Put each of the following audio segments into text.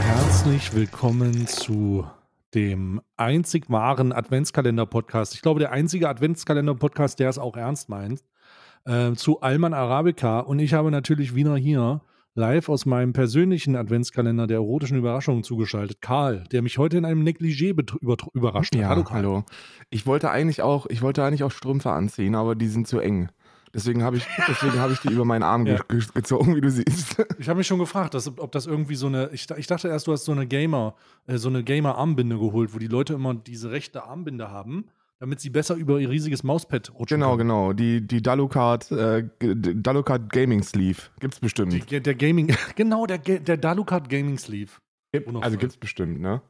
Herzlich willkommen zu dem einzig wahren Adventskalender-Podcast. Ich glaube, der einzige Adventskalender-Podcast, der es auch ernst meint, äh, zu Alman Arabica. Und ich habe natürlich wieder hier live aus meinem persönlichen Adventskalender der erotischen Überraschungen zugeschaltet. Karl, der mich heute in einem Negligé überrascht hat. Ja, hallo hallo, Karl. Ich wollte eigentlich auch, ich wollte eigentlich auch Strümpfe anziehen, aber die sind zu eng. Deswegen habe ich, deswegen habe ich die über meinen Arm Ja. ge gezogen, wie du siehst. Ich habe mich schon gefragt, dass, ob das irgendwie so eine. Ich, ich dachte erst, du hast so eine Gamer, äh, so eine Gamer-Armbinde geholt, wo die Leute immer diese rechte Armbinde haben, damit sie besser über ihr riesiges Mauspad rutschen. Genau, können. genau. Die, die Dalucard, äh, G- D- Dalucard Gaming Sleeve gibt's bestimmt. Die, der Gaming, genau, der, der Dalucard Gaming Sleeve. Gibt- wundervoll. also gibt's bestimmt, ne?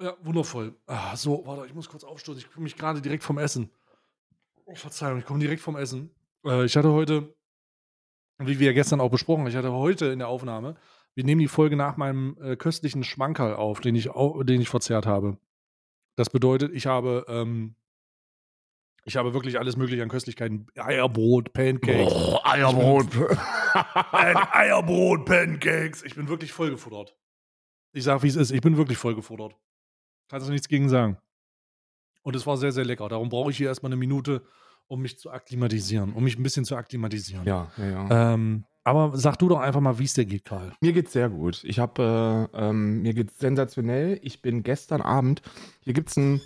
Ja, wundervoll. Ah, so, warte, ich muss kurz aufstoßen. Ich komme mich gerade direkt vom Essen. Oh, Verzeihung, ich komme direkt vom Essen. Äh, ich hatte heute, wie wir ja gestern auch besprochen, ich hatte heute in der Aufnahme, wir nehmen die Folge nach meinem äh, köstlichen Schmankerl auf, den ich, den ich verzehrt habe. Das bedeutet, ich habe, ähm, ich habe wirklich alles mögliche an Köstlichkeiten. Eierbrot, Pancakes. Oh, Eierbrot. Eierbrot, Pancakes. Ich bin wirklich vollgefuttert. Ich sag, wie es ist. Ich bin wirklich vollgefuttert. Kannst du nichts gegen sagen. Und es war sehr, sehr lecker. Darum brauche ich hier erstmal eine Minute, um mich zu akklimatisieren, um mich ein bisschen zu akklimatisieren. ja, ja, ja. Ähm, aber sag du doch einfach mal, wie es dir geht, Karl. Mir geht's sehr gut. Ich habe, äh, ähm, mir geht's sensationell. Ich bin gestern Abend, hier gibt's ein,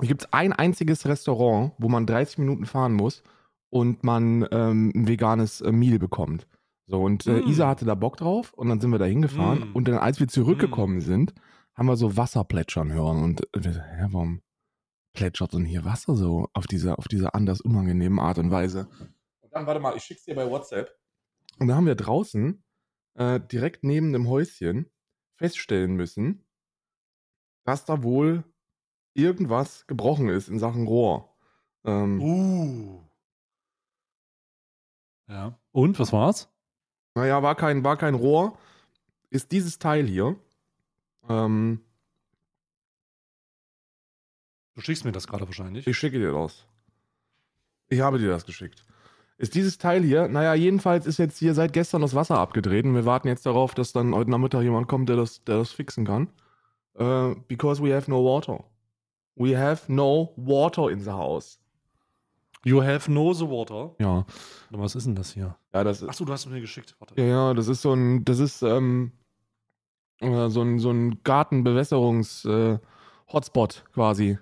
hier gibt's ein einziges Restaurant, wo man 30 Minuten fahren muss und man ähm, ein veganes äh, Meal bekommt. So, und äh, Mm. Isa hatte da Bock drauf und dann sind wir da hingefahren Mm. und dann, als wir zurückgekommen sind, haben wir so Wasser plätschern hören und wir so, hä, warum plätschert denn hier Wasser so auf diese, auf diese anders unangenehmen Art und Weise? Und dann, warte mal, ich schick's dir bei WhatsApp. Und da haben wir draußen äh, direkt neben dem Häuschen feststellen müssen, dass da wohl irgendwas gebrochen ist in Sachen Rohr. Ähm, Uh. Ja. Und, was war's? Naja, war kein, war kein Rohr. Ist dieses Teil hier. Ähm, Du schickst mir das gerade wahrscheinlich. ich schicke dir das. Ich habe dir das geschickt. Ist dieses Teil hier, naja, jedenfalls ist jetzt hier seit gestern das Wasser abgedreht und wir warten jetzt darauf, dass dann heute Nachmittag jemand kommt, der das, der das fixen kann. Äh, because we have no water. We have no water in the house. You have no the water. Ja. Warte, Was ist denn das hier? Ja, das ist. Achso, du hast es mir geschickt. Warte. Ja, ja, das ist so ein, das ist ähm, äh, so ein, so ein Gartenbewässerungs-Hotspot quasi,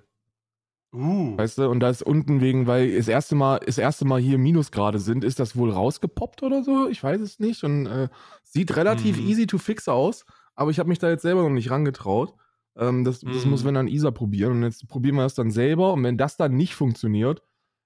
Uh. weißt du? Und da ist unten wegen, weil das erste Mal, das erste Mal hier Minusgrade sind, ist das wohl rausgepoppt oder so? Ich weiß es nicht. Und äh, sieht relativ Mhm. easy to fix aus, aber ich habe mich da jetzt selber noch nicht rangetraut. Ähm, das, das Mhm. muss wenn dann Isa probieren. Und jetzt probieren wir das dann selber. Und wenn das dann nicht funktioniert,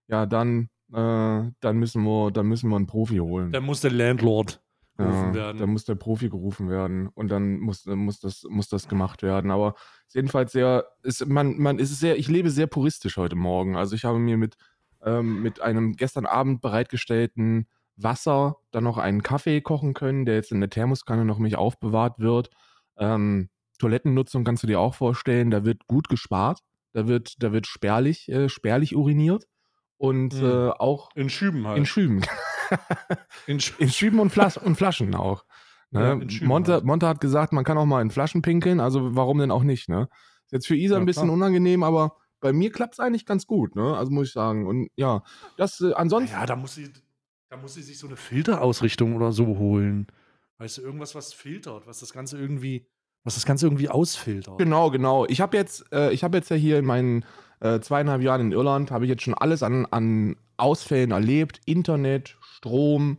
ja, dann, äh, dann müssen wir, dann müssen wir einen Profi holen. Dann muss der Landlord gerufen Ja, werden. Da muss der Profi gerufen werden und dann muss, muss, das, muss das gemacht werden. Aber jedenfalls sehr, ist, man, man ist sehr, ich lebe sehr puristisch heute Morgen. Also ich habe mir mit, ähm, mit einem gestern Abend bereitgestellten Wasser dann noch einen Kaffee kochen können, der jetzt in der Thermoskanne noch nicht aufbewahrt wird. Ähm, Toilettennutzung kannst du dir auch vorstellen, da wird gut gespart, da wird, da wird spärlich, äh, spärlich uriniert und Mhm. äh, auch in Schüben halt. in Schüben. in Sch In Schüben und, Flas und Flaschen auch. Ne? Ja, Schüben Monte, halt. Monte hat gesagt, man kann auch mal in Flaschen pinkeln, also warum denn auch nicht, ne? Ist jetzt für Isa Ja, ein bisschen klar. unangenehm, aber bei mir klappt es eigentlich ganz gut, ne? Also muss ich sagen. Und ja, das äh, ansonsten. Ja, da muss sie, da muss sie sich so eine Filterausrichtung oder so holen. Weißt du, irgendwas, was filtert, was das Ganze irgendwie, was das Ganze irgendwie ausfiltert. Genau, genau. Ich habe jetzt, äh, ich habe jetzt ja hier in meinen äh, zweieinhalb Jahren in Irland, habe ich jetzt schon alles an, an Ausfällen erlebt. Internet, Strom,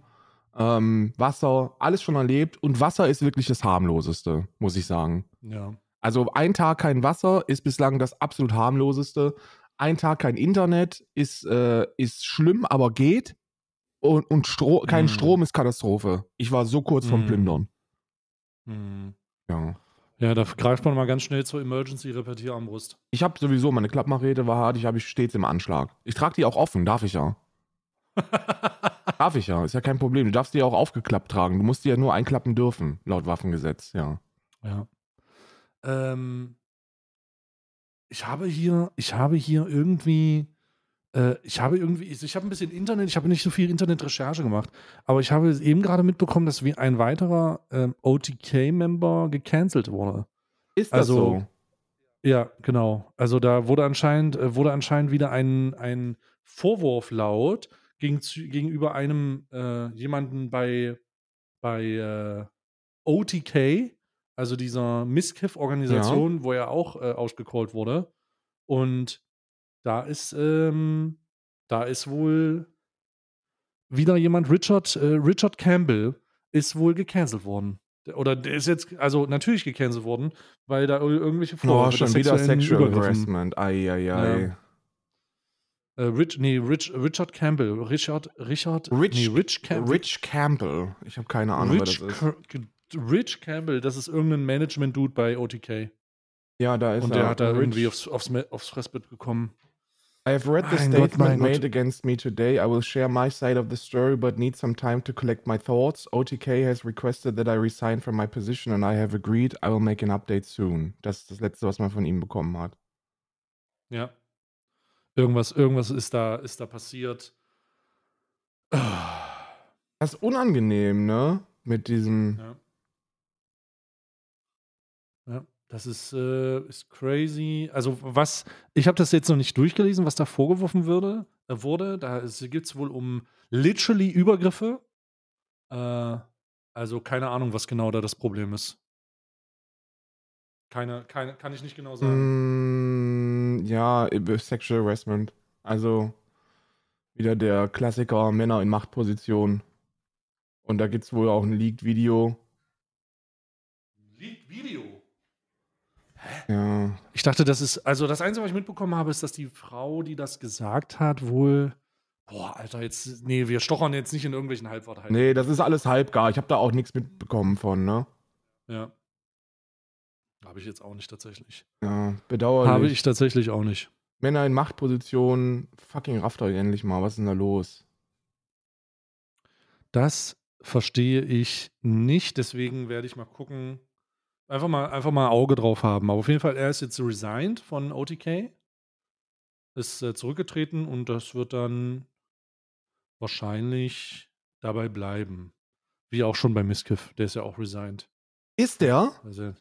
ähm, Wasser, alles schon erlebt. Und Wasser ist wirklich das harmloseste, muss ich sagen. Ja. Also ein Tag kein Wasser ist bislang das absolut harmloseste. Ein Tag kein Internet ist, äh, ist schlimm, aber geht. Und, und Stro kein Mhm. Strom ist Katastrophe. Ich war so kurz vom Mhm. Plündern. Hm. Ja. Ja, da greift man mal ganz schnell zur Emergency-Repetierarmbrust. Ich habe sowieso, meine Klappmachete war hart, ich habe ich stets im Anschlag. Ich trage die auch offen, darf ich ja. Darf ich ja, ist ja kein Problem. Du darfst die ja auch aufgeklappt tragen. Du musst die ja nur einklappen dürfen, laut Waffengesetz, ja. Ja. Ähm, ich habe hier, ich habe hier irgendwie, äh, ich habe irgendwie, ich, habe ein bisschen Internet, ich habe nicht so viel Internetrecherche gemacht, aber ich habe eben gerade mitbekommen, dass wie ein weiterer ähm, OTK-Member gecancelt wurde. Ist das Also, so? Ja, genau. Also da wurde anscheinend, äh, wurde anscheinend wieder ein, ein Vorwurf laut gegen, gegenüber einem äh, jemanden bei, bei äh, OTK, also dieser Miskiff-Organisation, wo er auch äh, ausgecallt wurde. Und da ist, ähm, da ist wohl wieder jemand, Richard, äh, Richard Campbell, ist wohl gecancelt worden. Der- Oder der ist jetzt, also natürlich gecancelt worden, weil da ir- irgendwelche Oh, Vorwürfe schon des wieder Sexual. Harassment. Ei, ei, ei. Ja. Äh, Rich, nee, Rich, Richard Campbell. Richard, Richard, Rich, nee, Rich, Cam Rich Campbell. Ich habe keine Ahnung, Rich, wer das ist. Rich Campbell, das ist irgendein Management-Dude bei OTK. Ja, da ist Und er. der hat da Rich. irgendwie aufs, aufs, aufs Fressbett bekommen. I have read the Mein Gott, statement Gott. made against me today. I will share my side of the story, but need some time to collect my thoughts. OTK has requested that I resign from my position and I have agreed. I will make an update soon. Das ist das Letzte, was man von ihm bekommen hat. Ja. Irgendwas, irgendwas ist da, ist da passiert. Das ist unangenehm, ne? Mit diesem. Ja. Ja, das ist, äh, ist crazy. Also, was, ich habe das jetzt noch nicht durchgelesen, was da vorgeworfen würde, äh, wurde. Da gibt es wohl um literally Übergriffe. Äh, also, keine Ahnung, was genau da das Problem ist. Keine, keine, kann ich nicht genau sagen. Mm, ja, Sexual Harassment. Also wieder der Klassiker Männer in Machtposition. Und da gibt es wohl auch ein Leaked-Video. Leak Video. Ja. Ich dachte, das ist, also das Einzige, was ich mitbekommen habe, ist, dass die Frau, die das gesagt hat, wohl. Boah, Alter, jetzt, nee, wir stochern jetzt nicht in irgendwelchen Halbwahrheiten. Nee, das ist alles halbgar. Ich habe da auch nichts mitbekommen von, ne? Ja. Habe ich jetzt auch nicht tatsächlich. Ja, bedauerlich. Habe ich tatsächlich auch nicht. Männer in Machtpositionen, fucking rafft euch endlich mal. Was ist denn da los? Das verstehe ich nicht, deswegen werde ich mal gucken. Einfach mal, einfach mal Auge drauf haben. Aber auf jeden Fall, er ist jetzt resigned von OTK. Ist äh, zurückgetreten und das wird dann wahrscheinlich dabei bleiben. Wie auch schon bei Miskiff. Der ist ja auch resigned. Ist der? Also,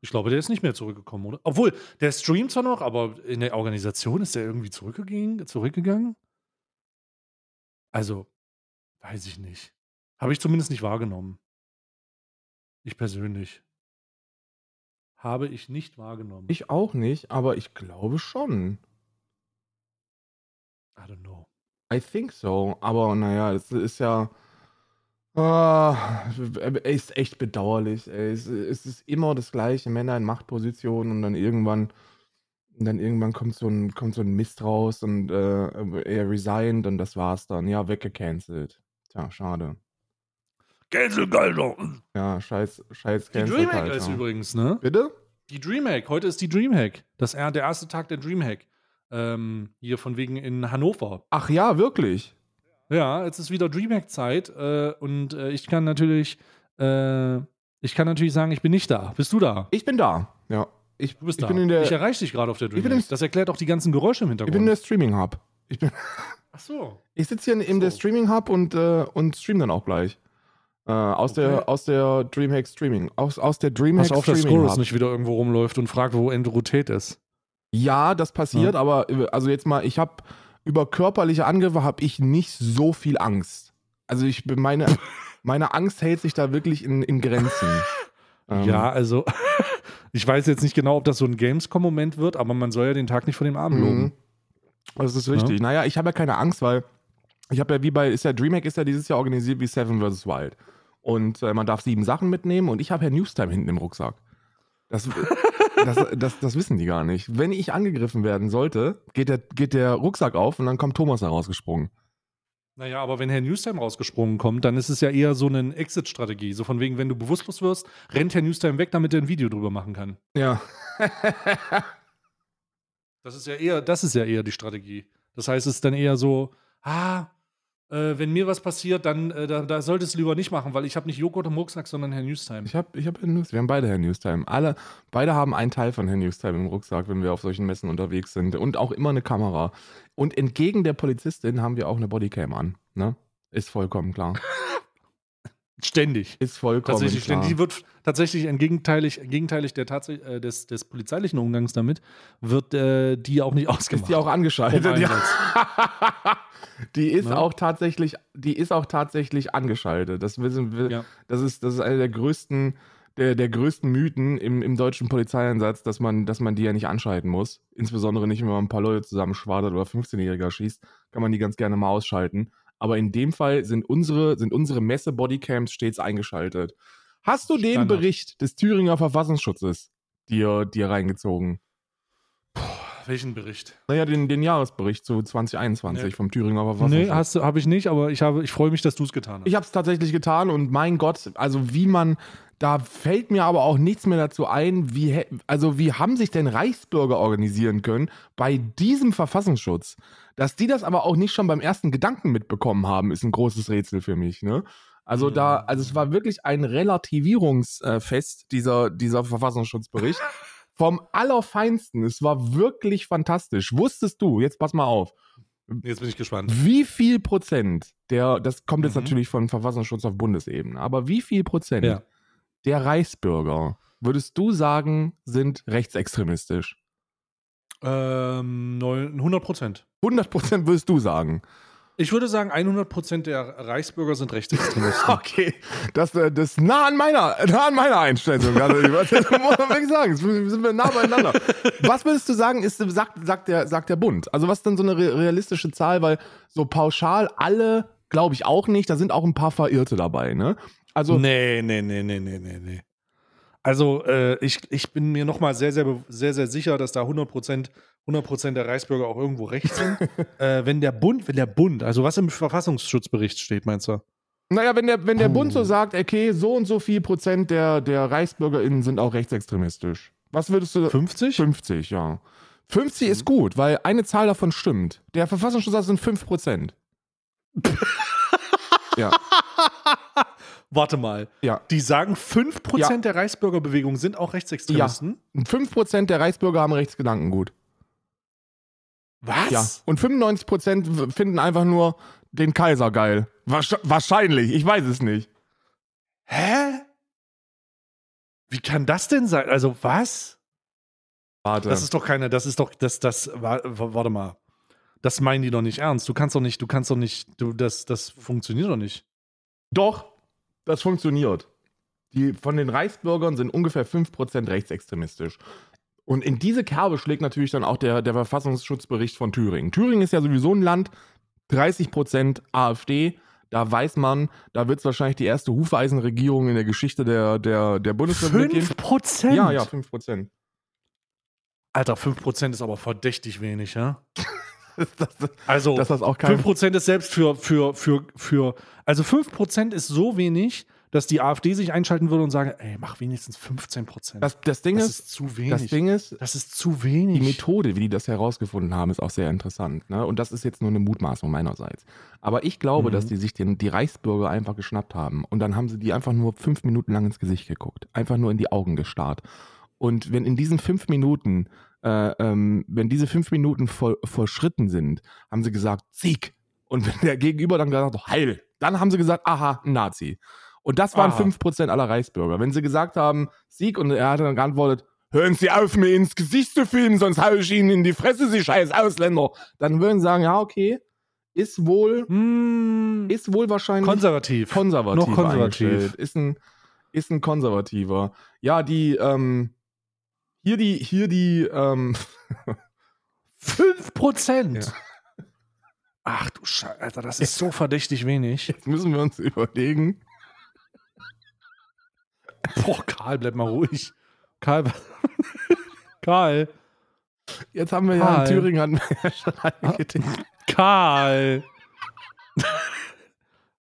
ich glaube, der ist nicht mehr zurückgekommen, oder? Obwohl, der streamt zwar noch, aber in der Organisation ist der irgendwie zurückgegangen. zurückgegangen? Also, weiß ich nicht. Habe ich zumindest nicht wahrgenommen. Ich persönlich. Habe ich nicht wahrgenommen. Ich auch nicht, aber ich glaube schon. I don't know. I think so. Aber naja, das ist ja. Ah, ist echt bedauerlich. Ey. Es, es ist immer das gleiche, Männer in Machtpositionen und dann irgendwann, und dann irgendwann kommt so ein, kommt so ein Mist raus und äh, er resigned und das war's dann. Ja, weggecancelt. Tja, schade. Cancel Culture. Ja, scheiß, scheiß Die Cancel Dreamhack Culture. ist übrigens, ne? Bitte? Die Dreamhack. Heute ist die Dreamhack. Das er der erste Tag der Dreamhack. Ähm, hier von wegen in Hannover. Ach ja, wirklich? Ja, jetzt ist wieder Dreamhack-Zeit äh, und äh, ich kann natürlich, äh, ich kann natürlich sagen, ich bin nicht da. Bist du da? Ich bin da. Ja. Ich, Du bist ich da. bin in der, ich erreiche dich gerade auf der bin Dreamhack. Das erklärt auch die ganzen Geräusche im ich Hintergrund. bin in der Streaming Hub. Ich bin, Ach so. Ich sitze hier in, in der So. Streaming Hub und, äh, und stream dann auch gleich. Äh, aus, Okay. der, aus der Dreamhack Streaming. Aus, aus der Dreamhack Pass auf, dass Streaming Scorus Hub. nicht wieder irgendwo rumläuft und fragt, wo Endorutet ist. Ja, das passiert, aber äh, also jetzt mal, ich habe über körperliche Angriffe habe ich nicht so viel Angst. Also ich bin meine, meine Angst hält sich da wirklich in, in Grenzen. Ähm, Ja, also, ich weiß jetzt nicht genau, ob das so ein Gamescom-Moment wird, aber man soll ja den Tag nicht von dem Abend loben. Mhm. Das ist richtig. Naja, ich habe ja keine Angst, weil ich habe ja wie bei, ist ja Dreamhack ist ja dieses Jahr organisiert wie Seven vs. Wild. Und äh, man darf sieben Sachen mitnehmen und ich habe ja Newstime hinten im Rucksack. Das, das, das, das wissen die gar nicht. Wenn ich angegriffen werden sollte, geht der, geht der Rucksack auf und dann kommt Thomas da rausgesprungen. Naja, aber wenn Herr Newstime rausgesprungen kommt, dann ist es ja eher so eine Exit-Strategie. So von wegen, wenn du bewusstlos wirst, rennt Herr Newstime weg, damit er ein Video drüber machen kann. Ja. Das ist ja eher, das ist ja eher die Strategie. Das heißt, es ist dann eher so, ah, äh, wenn mir was passiert, dann äh, da, da solltest du lieber nicht machen, weil ich habe nicht Joghurt im Rucksack, sondern Herr Newstime. Ich habe ich hab Herr News, wir haben beide Herr Newstime. Alle, beide haben einen Teil von Herr Newstime im Rucksack, wenn wir auf solchen Messen unterwegs sind. Und auch immer eine Kamera. Und entgegen der Polizistin haben wir auch eine Bodycam an. Ne? Ist vollkommen klar. Ständig. Ist vollkommen Tatsächlich, klar. ständig. Die wird tatsächlich entgegenteilig, gegenteilig der Tatsä äh, des, des polizeilichen Umgangs damit, wird äh, die auch nicht ausgemacht. Ist die auch angeschaltet? Ja. Die ist Ne? auch tatsächlich, die ist auch tatsächlich angeschaltet. Das wissen wir. Ja. Das ist, das ist einer der größten, der, der größten Mythen im, im deutschen Polizeieinsatz, dass man, dass man die ja nicht anschalten muss. Insbesondere nicht, wenn man ein paar Leute zusammenschwadert oder 15-Jähriger schießt, kann man die ganz gerne mal ausschalten. Aber in dem Fall sind unsere, sind unsere Messe-Bodycams stets eingeschaltet. Hast du den Standard. Bericht des Thüringer Verfassungsschutzes dir, dir reingezogen? Welchen Bericht? Naja, den, den Jahresbericht zu 2021 Nee. vom Thüringer Verfassungsschutz. Nee, hast du, habe ich nicht, aber ich, habe, ich freue mich, dass du es getan hast. Ich habe es tatsächlich getan und mein Gott, also wie man, da fällt mir aber auch nichts mehr dazu ein, wie, also wie haben sich denn Reichsbürger organisieren können bei diesem Verfassungsschutz? Dass die das aber auch nicht schon beim ersten Gedanken mitbekommen haben, ist ein großes Rätsel für mich, ne? Also da, also es war wirklich ein Relativierungsfest, dieser, dieser Verfassungsschutzbericht. Vom Allerfeinsten. Es war wirklich fantastisch. Wusstest du, jetzt pass mal auf, Jetzt bin ich gespannt. wie viel Prozent der, das kommt jetzt Mhm. natürlich von Verfassungsschutz auf Bundesebene, aber wie viel Prozent Ja. Der Reichsbürger, würdest du sagen, sind rechtsextremistisch? Ähm, neun- 100 Prozent. 100 Prozent würdest du sagen. Ich würde sagen, 100 Prozent der Reichsbürger sind Rechtsextremisten. Okay, das, das ist nah an meiner, nah an meiner Einstellung. Also, das muss man wirklich sagen. Sind wir nah beieinander. Was würdest du sagen, ist, sagt, sagt, der, sagt der Bund? Also, was ist denn so eine re- realistische Zahl? Weil so pauschal alle, glaube ich auch nicht. Da sind auch ein paar Verirrte dabei, ne? Also, nee, nee, nee, nee, nee, nee, nee. Also, äh, ich, ich bin mir nochmal sehr, sehr, sehr, sehr sicher, dass da 100 Prozent 100 der Reichsbürger auch irgendwo rechts sind. äh, wenn der Bund, wenn der Bund, also was im Verfassungsschutzbericht steht, meinst du? Naja, wenn der, wenn der. Bund so sagt, okay, so und so viel Prozent der, der ReichsbürgerInnen sind auch rechtsextremistisch. Was würdest du. 50? 50, ja. 50 ist gut, weil eine Zahl davon stimmt. Der Verfassungsschutz sagt, es sind 5 Prozent. ja, Warte mal. ja. Die sagen, 5% Ja. der Reichsbürgerbewegung sind auch Rechtsextremisten? 5 Prozent der Reichsbürger haben Rechtsgedankengut. Was? Ja. Und 95 Prozent w- finden einfach nur den Kaiser geil. Wahrsch wahrscheinlich, ich weiß es nicht. Hä? Wie kann das denn sein? Also, was? Warte. Das ist doch keine, das ist doch, das, das, wa- wa- warte mal. Das meinen die doch nicht ernst. Du kannst doch nicht, du kannst doch nicht, du, das, das funktioniert doch nicht. Doch, das funktioniert. Die von den Reichsbürgern sind ungefähr 5% rechtsextremistisch. Und in diese Kerbe schlägt natürlich dann auch der, der Verfassungsschutzbericht von Thüringen. Thüringen ist ja sowieso ein Land, 30% AfD. Da weiß man, da wird es wahrscheinlich die erste Hufeisenregierung in der Geschichte der, der, der Bundesrepublik geben. 5%? Ja, ja, 5%. Alter, 5% ist aber verdächtig wenig, ja? Das, das, Also, dass das auch kein. 5% ist selbst für, für, für, für, also 5% ist so wenig, dass die AfD sich einschalten würde und sagen, ey, mach wenigstens 15%. Das, das, Ding das ist, ist zu wenig. das Ding ist, das ist zu wenig. Die Methode, wie die das herausgefunden haben, ist auch sehr interessant. Ne? Und das ist jetzt nur eine Mutmaßung meinerseits. Aber ich glaube, Mhm. dass die sich den, die Reichsbürger einfach geschnappt haben. Und dann haben sie die einfach nur fünf Minuten lang ins Gesicht geguckt. Einfach nur in die Augen gestarrt. Und wenn in diesen fünf Minuten, äh, ähm, wenn diese fünf Minuten voll, vollschritten sind, haben sie gesagt, Sieg. Und wenn der Gegenüber dann gesagt hat, Heil, dann haben sie gesagt, aha, Nazi. Und das waren Aha. 5% aller Reichsbürger. Wenn sie gesagt haben, Sieg, und er hat dann geantwortet, hören Sie auf, mir ins Gesicht zu filmen, sonst hau ich Ihnen in die Fresse, Sie scheiß Ausländer. Dann würden sie sagen, ja, okay, ist wohl, Hm, ist wohl wahrscheinlich konservativ. konservativ. Noch konservativ. Ist ein, ist ein konservativer. Ja, die, ähm, hier die, hier die, ähm, 5%? Ja. Ach du Scheiße, Alter, das ist so verdächtig wenig. jetzt müssen wir uns überlegen. Boah, Karl, bleib mal ruhig. Karl, Karl, Jetzt haben wir ja in Karl. Thüringen hatten wir ja schon Dinge. Karl.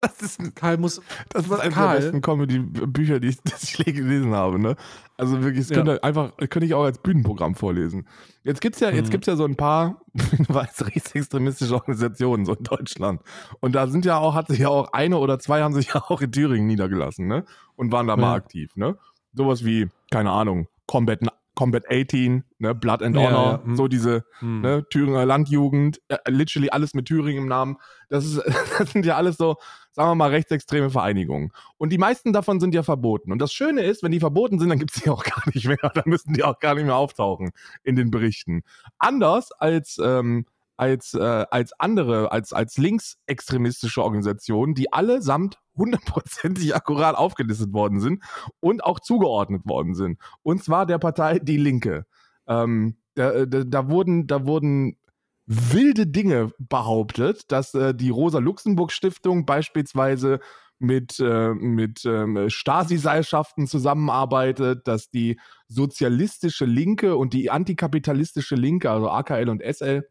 Das ist, ein, Karl muss. das ist eines der besten Comedy-Bücher, die ich, das ich gelesen habe. Ne? Also wirklich, das Ja. könnte einfach, könnte ich auch als Bühnenprogramm vorlesen. Jetzt gibt's ja, jetzt Mhm. gibt's ja so ein paar, du weißt, rechtsextremistische Organisationen so in Deutschland. Und da sind ja auch, hat sich ja auch eine oder zwei haben sich ja auch in Thüringen niedergelassen, ne? Und waren da mal Ja. aktiv, ne? Sowas wie, keine Ahnung, Combat, Combat 18, ne? Blood and Ja, Honor, ja, hm. so diese, Hm. ne, Thüringer Landjugend, äh, literally alles mit Thüringen im Namen. Das, ist, das sind ja alles so, sagen wir mal, rechtsextreme Vereinigungen. Und die meisten davon sind ja verboten. Und das Schöne ist, wenn die verboten sind, dann gibt's die auch gar nicht mehr. Dann müssen die auch gar nicht mehr auftauchen in den Berichten. Anders als, ähm, als, äh, als andere, als, als linksextremistische Organisationen, die allesamt hundertprozentig akkurat aufgelistet worden sind und auch zugeordnet worden sind. Und zwar der Partei Die Linke. Ähm, da, da, da wurden, da wurden wilde Dinge behauptet, dass äh, die Rosa-Luxemburg-Stiftung beispielsweise mit, äh, mit ähm, Stasi-Seilschaften zusammenarbeitet, dass die sozialistische Linke und die antikapitalistische Linke, also AKL und SL,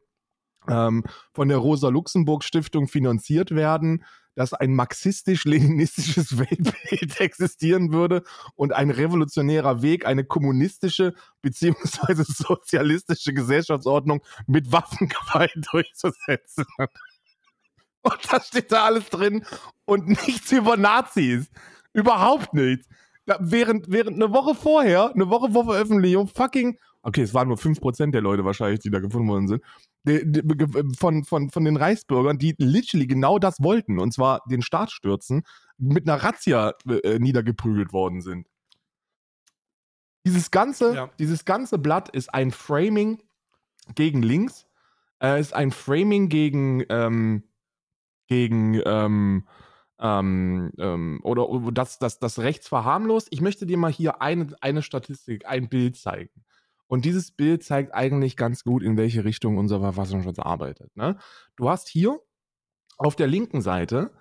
ähm, von der Rosa-Luxemburg-Stiftung finanziert werden, dass ein marxistisch-leninistisches Weltbild existieren würde und ein revolutionärer Weg, eine kommunistische beziehungsweise sozialistische Gesellschaftsordnung mit Waffengewalt durchzusetzen. Und da steht da alles drin und nichts über Nazis. Überhaupt nichts. Während, während eine Woche vorher, eine Woche vor Veröffentlichung, fucking, okay, es waren nur 5% der Leute wahrscheinlich, die da gefunden worden sind, von, von, von den Reichsbürgern, die literally genau das wollten, und zwar den Staat stürzen, mit einer Razzia äh, niedergeprügelt worden sind. Dieses ganze, Ja. dieses ganze Blatt ist ein Framing gegen links, äh, ist ein Framing gegen, ähm, gegen, ähm, ähm, ähm, oder, oder das, das, das rechts verharmlost. Ich möchte dir mal hier eine, eine Statistik, ein Bild zeigen. Und dieses Bild zeigt eigentlich ganz gut, in welche Richtung unser Verfassungsschutz arbeitet. Ne? Du hast hier auf der linken Seite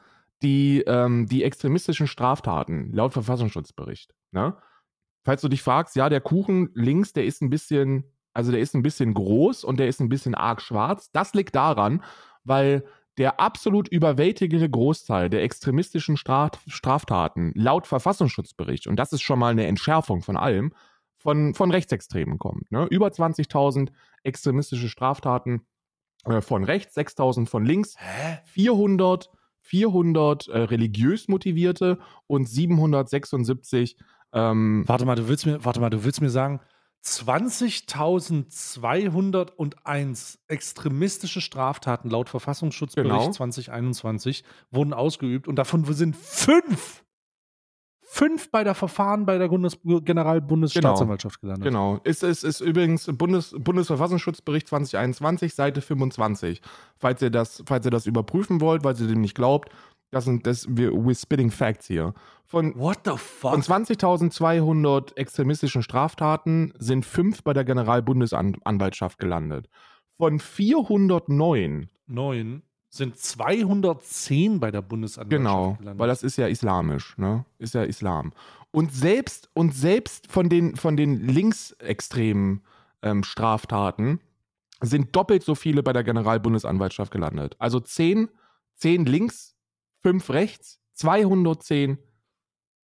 die, ähm, die extremistischen Straftaten laut Verfassungsschutzbericht. Ne? Falls du dich fragst, ja, der Kuchen links, der ist ein bisschen, also der ist ein bisschen groß und der ist ein bisschen arg schwarz. Das liegt daran, weil der absolut überwältigende Großteil der extremistischen Straf Straftaten laut Verfassungsschutzbericht, und das ist schon mal eine Entschärfung von allem, von, von Rechtsextremen kommt. Ne? Über 20.000 extremistische Straftaten äh, von rechts, 6.000 von links, Hä? 400, 400 äh, religiös motivierte und 776 ähm, Warte mal, du willst mir, warte mal, du willst mir sagen, 20.201 extremistische Straftaten laut Verfassungsschutzbericht Genau. 2021 wurden ausgeübt und davon sind fünf, fünf bei der Verfahren bei der Bundes Generalbundesstaatsanwaltschaft gelandet. Genau. Ist, ist, ist übrigens Bundes, Bundesverfassungsschutzbericht 2021, Seite 25. Falls ihr das, falls ihr das überprüfen wollt, weil ihr dem nicht glaubt, das sind das, wir, we're spitting facts hier. Von, What the fuck? von 20.200 extremistischen Straftaten sind fünf bei der Generalbundesanwaltschaft gelandet. Von 409, Neun sind 210 bei der Bundesanwaltschaft genau, gelandet. weil das ist ja islamisch, ne? Ist ja Islam. Und selbst, und selbst von den, von den linksextremen ähm, Straftaten sind doppelt so viele bei der Generalbundesanwaltschaft gelandet. Also 10, 10 links, 5 rechts, 210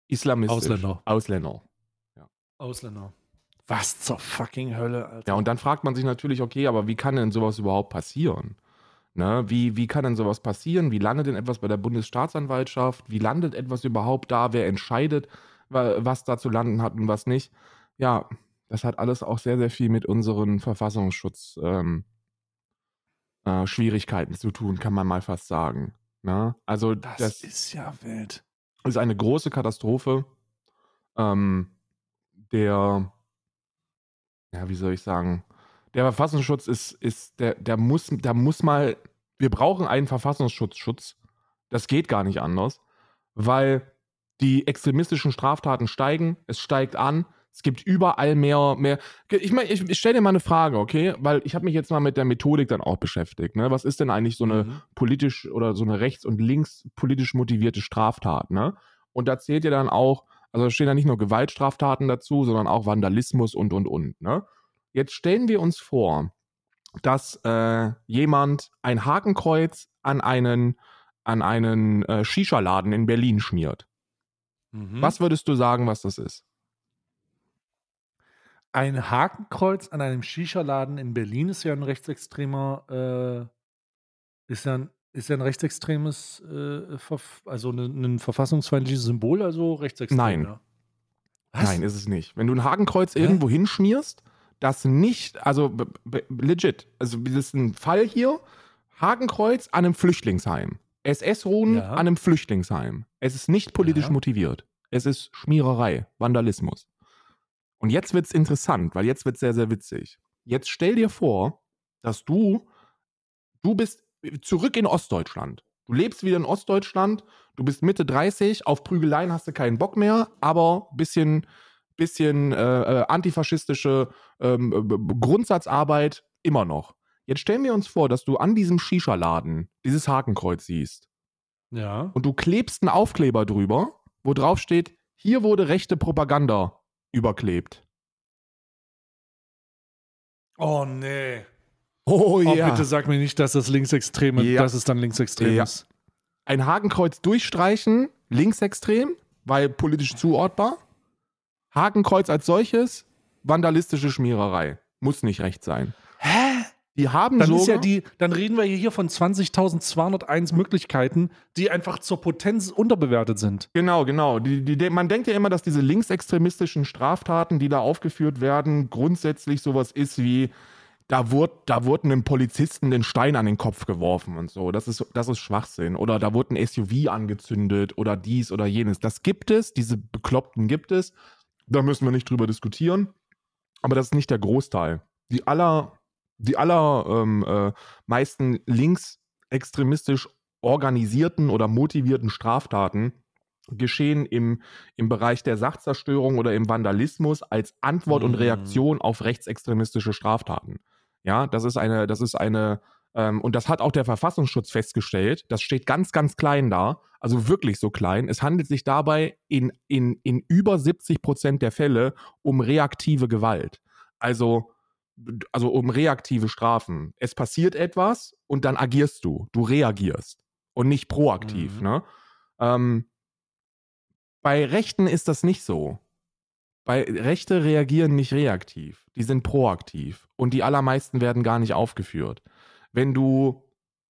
islamistisch. Ausländer. Ausländer. Ausländer. Was zur fucking Hölle, Alter. Ja, und dann fragt man sich natürlich, okay, aber wie kann denn sowas überhaupt passieren? Ne? Wie, wie kann denn sowas passieren? Wie landet denn etwas bei der Bundesstaatsanwaltschaft? Wie landet etwas überhaupt da? Wer entscheidet, wa- was da zu landen hat und was nicht? Ja, das hat alles auch sehr, sehr viel mit unseren Verfassungsschutz ähm, äh, Schwierigkeiten zu tun, kann man mal fast sagen. Ne? Also das, das ist ja wild. ist eine große Katastrophe. Ähm, der, ja, wie soll ich sagen, der Verfassungsschutz ist, ist der, der muss, da muss mal, wir brauchen einen Verfassungsschutzschutz. Das geht gar nicht anders, weil die extremistischen Straftaten steigen, es steigt an, es gibt überall mehr, mehr. Ich meine, ich, ich stelle dir mal eine Frage, okay? Weil ich habe mich jetzt mal mit der Methodik dann auch beschäftigt. Ne? Was ist denn eigentlich so eine Mhm. politisch oder so eine rechts- und links politisch motivierte Straftat, ne? Und da zählt ja dann auch, also da stehen ja nicht nur Gewaltstraftaten dazu, sondern auch Vandalismus und und und, ne? Jetzt stellen wir uns vor, dass äh, jemand ein Hakenkreuz an einen an einen äh, Shisha-Laden in Berlin schmiert. Mhm. Was würdest du sagen, was das ist? Ein Hakenkreuz an einem Shisha-Laden in Berlin ist ja ein rechtsextremer, äh, ist ja ein, ist ja ein rechtsextremes, äh, also ein, ein verfassungsfeindliches Symbol, also rechtsextrem. Nein. Ja. Nein, ist es nicht. Wenn du ein Hakenkreuz Hä? irgendwo hinschmierst, das nicht, also legit, also das ist ein Fall hier, Hakenkreuz an einem Flüchtlingsheim. SS-Runen Ja. an einem Flüchtlingsheim. Es ist nicht politisch Ja. motiviert. Es ist Schmiererei, Vandalismus. Und jetzt wird's interessant, weil jetzt wird's sehr, sehr witzig. Jetzt stell dir vor, dass du, du bist zurück in Ostdeutschland. Du lebst wieder in Ostdeutschland, du bist Mitte 30, auf Prügeleien hast du keinen Bock mehr, aber bisschen, bisschen äh, äh, antifaschistische ähm, äh, Grundsatzarbeit immer noch. Jetzt stellen wir uns vor, dass du an diesem Shisha-Laden dieses Hakenkreuz siehst Ja. und du klebst einen Aufkleber drüber, wo drauf steht, hier wurde rechte Propaganda überklebt. Oh nee. Oh Oh, bitte sag mir nicht, dass das linksextreme, Ja. dass es dann linksextrem Ja. ist. Ein Hakenkreuz durchstreichen, linksextrem, weil politisch zuortbar. Hakenkreuz als solches, vandalistische Schmiererei. Muss nicht recht sein. Hä? Die haben Dann sogar, ist ja die, dann reden wir hier von 20.201 Möglichkeiten, die einfach zur Potenz unterbewertet sind. Genau, genau. Die, die, man denkt ja immer, dass diese linksextremistischen Straftaten, die da aufgeführt werden, grundsätzlich sowas ist wie, da wurde, da wurde einem Polizisten den Stein an den Kopf geworfen und so. Das ist, das ist Schwachsinn. Oder da wurde ein SUV angezündet oder dies oder jenes. Das gibt es, diese Bekloppten gibt es. Da müssen wir nicht drüber diskutieren. Aber das ist nicht der Großteil. Die aller, die aller ähm, äh, meisten linksextremistisch organisierten oder motivierten Straftaten geschehen im, im Bereich der Sachzerstörung oder im Vandalismus als Antwort und Mhm. Reaktion auf rechtsextremistische Straftaten. Ja, das ist eine, das ist eine, ähm, und das hat auch der Verfassungsschutz festgestellt. Das steht ganz, ganz klein da, also wirklich so klein. Es handelt sich dabei in, in, in über 70 Prozent der Fälle um reaktive Gewalt. Also, also um reaktive Strafen. Es passiert etwas und dann agierst du. Du reagierst und nicht proaktiv. Mhm. Ne? Ähm, bei Rechten ist das nicht so. Bei Rechte reagieren nicht reaktiv, die sind proaktiv und die allermeisten werden gar nicht aufgeführt. Wenn du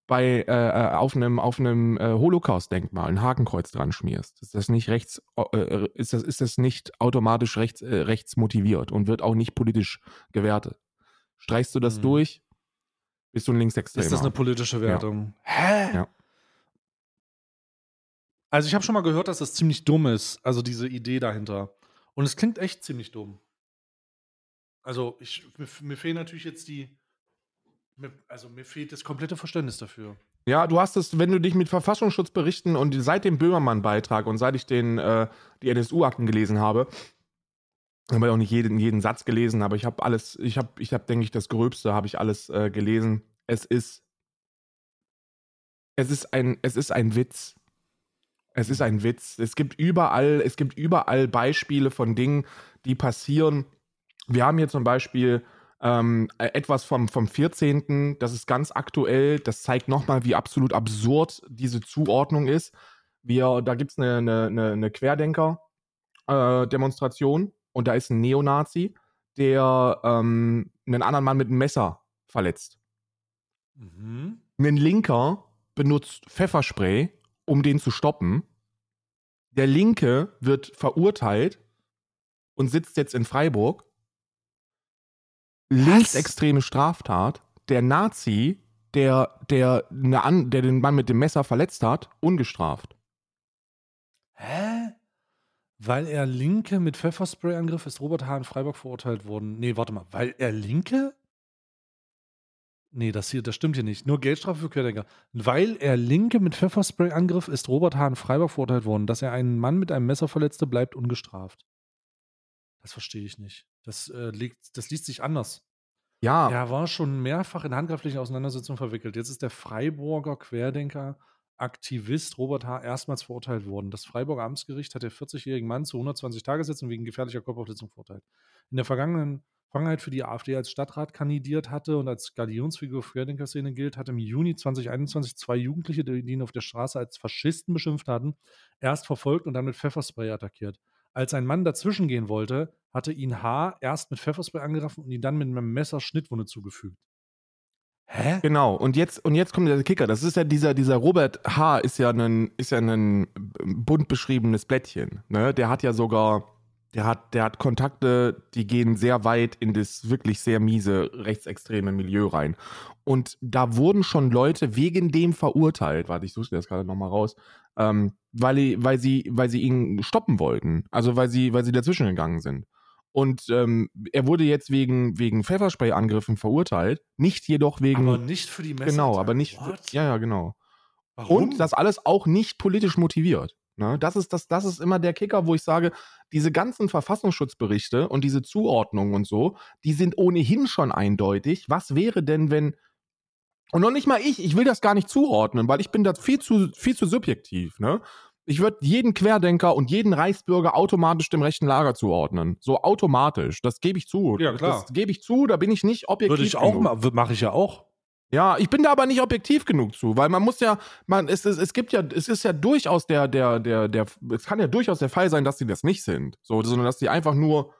bei äh, äh, auf einem auf einem äh, Holocaust-Denkmal ein Hakenkreuz dran schmierst, ist das nicht rechts äh, ist das ist das nicht automatisch rechts äh, rechts motiviert und wird auch nicht politisch gewertet. Streichst du das Mhm. durch, bist du ein Linksextremer. Ist das eine politische Wertung? Hä? Ja. Also ich habe schon mal gehört, dass das ziemlich dumm ist, also diese Idee dahinter. Und es klingt echt ziemlich dumm. Also ich, mir, mir fehlen natürlich jetzt die, also mir fehlt das komplette Verständnis dafür. Ja, du hast es, wenn du dich mit Verfassungsschutzberichten und seit dem Böhmermann-Beitrag und seit ich den, äh, die NSU-Akten gelesen habe, habe ich auch nicht jeden, jeden Satz gelesen, aber ich habe alles, ich habe, ich habe, denke ich, das Gröbste habe ich alles äh, gelesen. Es ist, es ist ein, es ist ein Witz. Es ist ein Witz. Es gibt überall, es gibt überall Beispiele von Dingen, die passieren. Wir haben hier zum Beispiel ähm, etwas vom, vom 14., das ist ganz aktuell, das zeigt nochmal, wie absolut absurd diese Zuordnung ist. Wir, da gibt es eine, eine, eine, Querdenker-Demonstration und da ist ein Neonazi, der ähm, einen anderen Mann mit einem Messer verletzt. Mhm. Ein Linker benutzt Pfefferspray, um den zu stoppen. Der Linke wird verurteilt und sitzt jetzt in Freiburg. Linksextreme Straftat. Der Nazi, der, der, eine An der den Mann mit dem Messer verletzt hat, ungestraft. Hä? Weil er Linke mit Pfefferspray angriff, ist Robert H. in Freiburg verurteilt worden. Nee, warte mal. Weil er Linke? Nee, das hier, das stimmt hier nicht. Nur Geldstrafe für Querdenker. Weil er Linke mit Pfefferspray angriff, ist Robert H. in Freiburg verurteilt worden. Dass er einen Mann mit einem Messer verletzte, bleibt ungestraft. Das verstehe ich nicht. Das, äh, liegt, das liest sich anders. Ja, Er war schon mehrfach in handgreiflichen Auseinandersetzungen verwickelt. Jetzt ist der Freiburger Querdenker Aktivist Robert H. erstmals verurteilt worden. Das Freiburger Amtsgericht hat den 40-jährigen Mann zu 120 Tagessätzen wegen gefährlicher Körperverletzung verurteilt. In der vergangenen Vergangenheit für die AfD als Stadtrat kandidiert hatte und als Galionsfigur für die Szene gilt, hat im Juni 2021 zwei Jugendliche, die ihn auf der Straße als Faschisten beschimpft hatten, erst verfolgt und dann mit Pfefferspray attackiert. Als ein Mann dazwischen gehen wollte, hatte ihn H. erst mit Pfefferspray angegriffen und ihn dann mit einem Messer Schnittwunde zugefügt. Hä? Genau, und jetzt, und jetzt kommt der Kicker. Das ist ja dieser, dieser Robert H. ist ja ein, ja bunt beschriebenes Blättchen. Ne? Der hat ja sogar der hat, der hat Kontakte, die gehen sehr weit in das wirklich sehr miese rechtsextreme Milieu rein. Und da wurden schon Leute wegen dem verurteilt. Warte, ich suche das gerade nochmal raus. Ähm, weil, weil, sie, weil sie ihn stoppen wollten. Also weil sie, weil sie dazwischen gegangen sind. Und ähm, er wurde jetzt wegen, wegen Pfefferspray-Angriffen verurteilt. Nicht jedoch wegen. Aber nicht für die Messer. Genau, aber nicht. What? Ja, ja, genau. Warum? Und das alles auch nicht politisch motiviert. Ne? Das, ist, das, das ist immer der Kicker, wo ich sage, diese ganzen Verfassungsschutzberichte und diese Zuordnungen und so, die sind ohnehin schon eindeutig. Was wäre denn, wenn. Und noch nicht mal ich, ich will das gar nicht zuordnen, weil ich bin da viel zu, viel zu subjektiv, ne? Ich würde jeden Querdenker und jeden Reichsbürger automatisch dem rechten Lager zuordnen. So automatisch. Das gebe ich zu. Ja, klar. Das gebe ich zu, da bin ich nicht objektiv. Würde ich auch mache ich ja auch. Ja, ich bin da aber nicht objektiv genug zu, weil man muss ja, man, es, es, es gibt ja, es ist ja durchaus der, der, der, der, es kann ja durchaus der Fall sein, dass die das nicht sind. So, sondern dass die einfach nur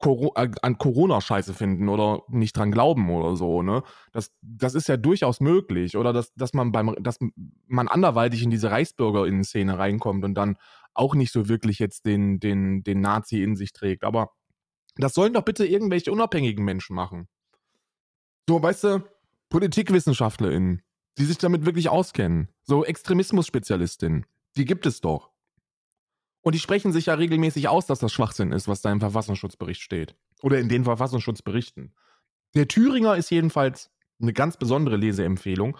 Coro äh, an Corona-Scheiße finden oder nicht dran glauben oder so, ne? Das, das ist ja durchaus möglich. Oder dass, dass man beim, dass man anderweitig in diese Reichsbürgerinnen-Szene reinkommt und dann auch nicht so wirklich jetzt den, den, den Nazi in sich trägt. Aber das sollen doch bitte irgendwelche unabhängigen Menschen machen. So, weißt du, PolitikwissenschaftlerInnen, die sich damit wirklich auskennen. So Extremismus-Spezialistinnen. Die gibt es doch. Und die sprechen sich ja regelmäßig aus, dass das Schwachsinn ist, was da im Verfassungsschutzbericht steht. Oder in den Verfassungsschutzberichten. Der Thüringer ist jedenfalls eine ganz besondere Leseempfehlung,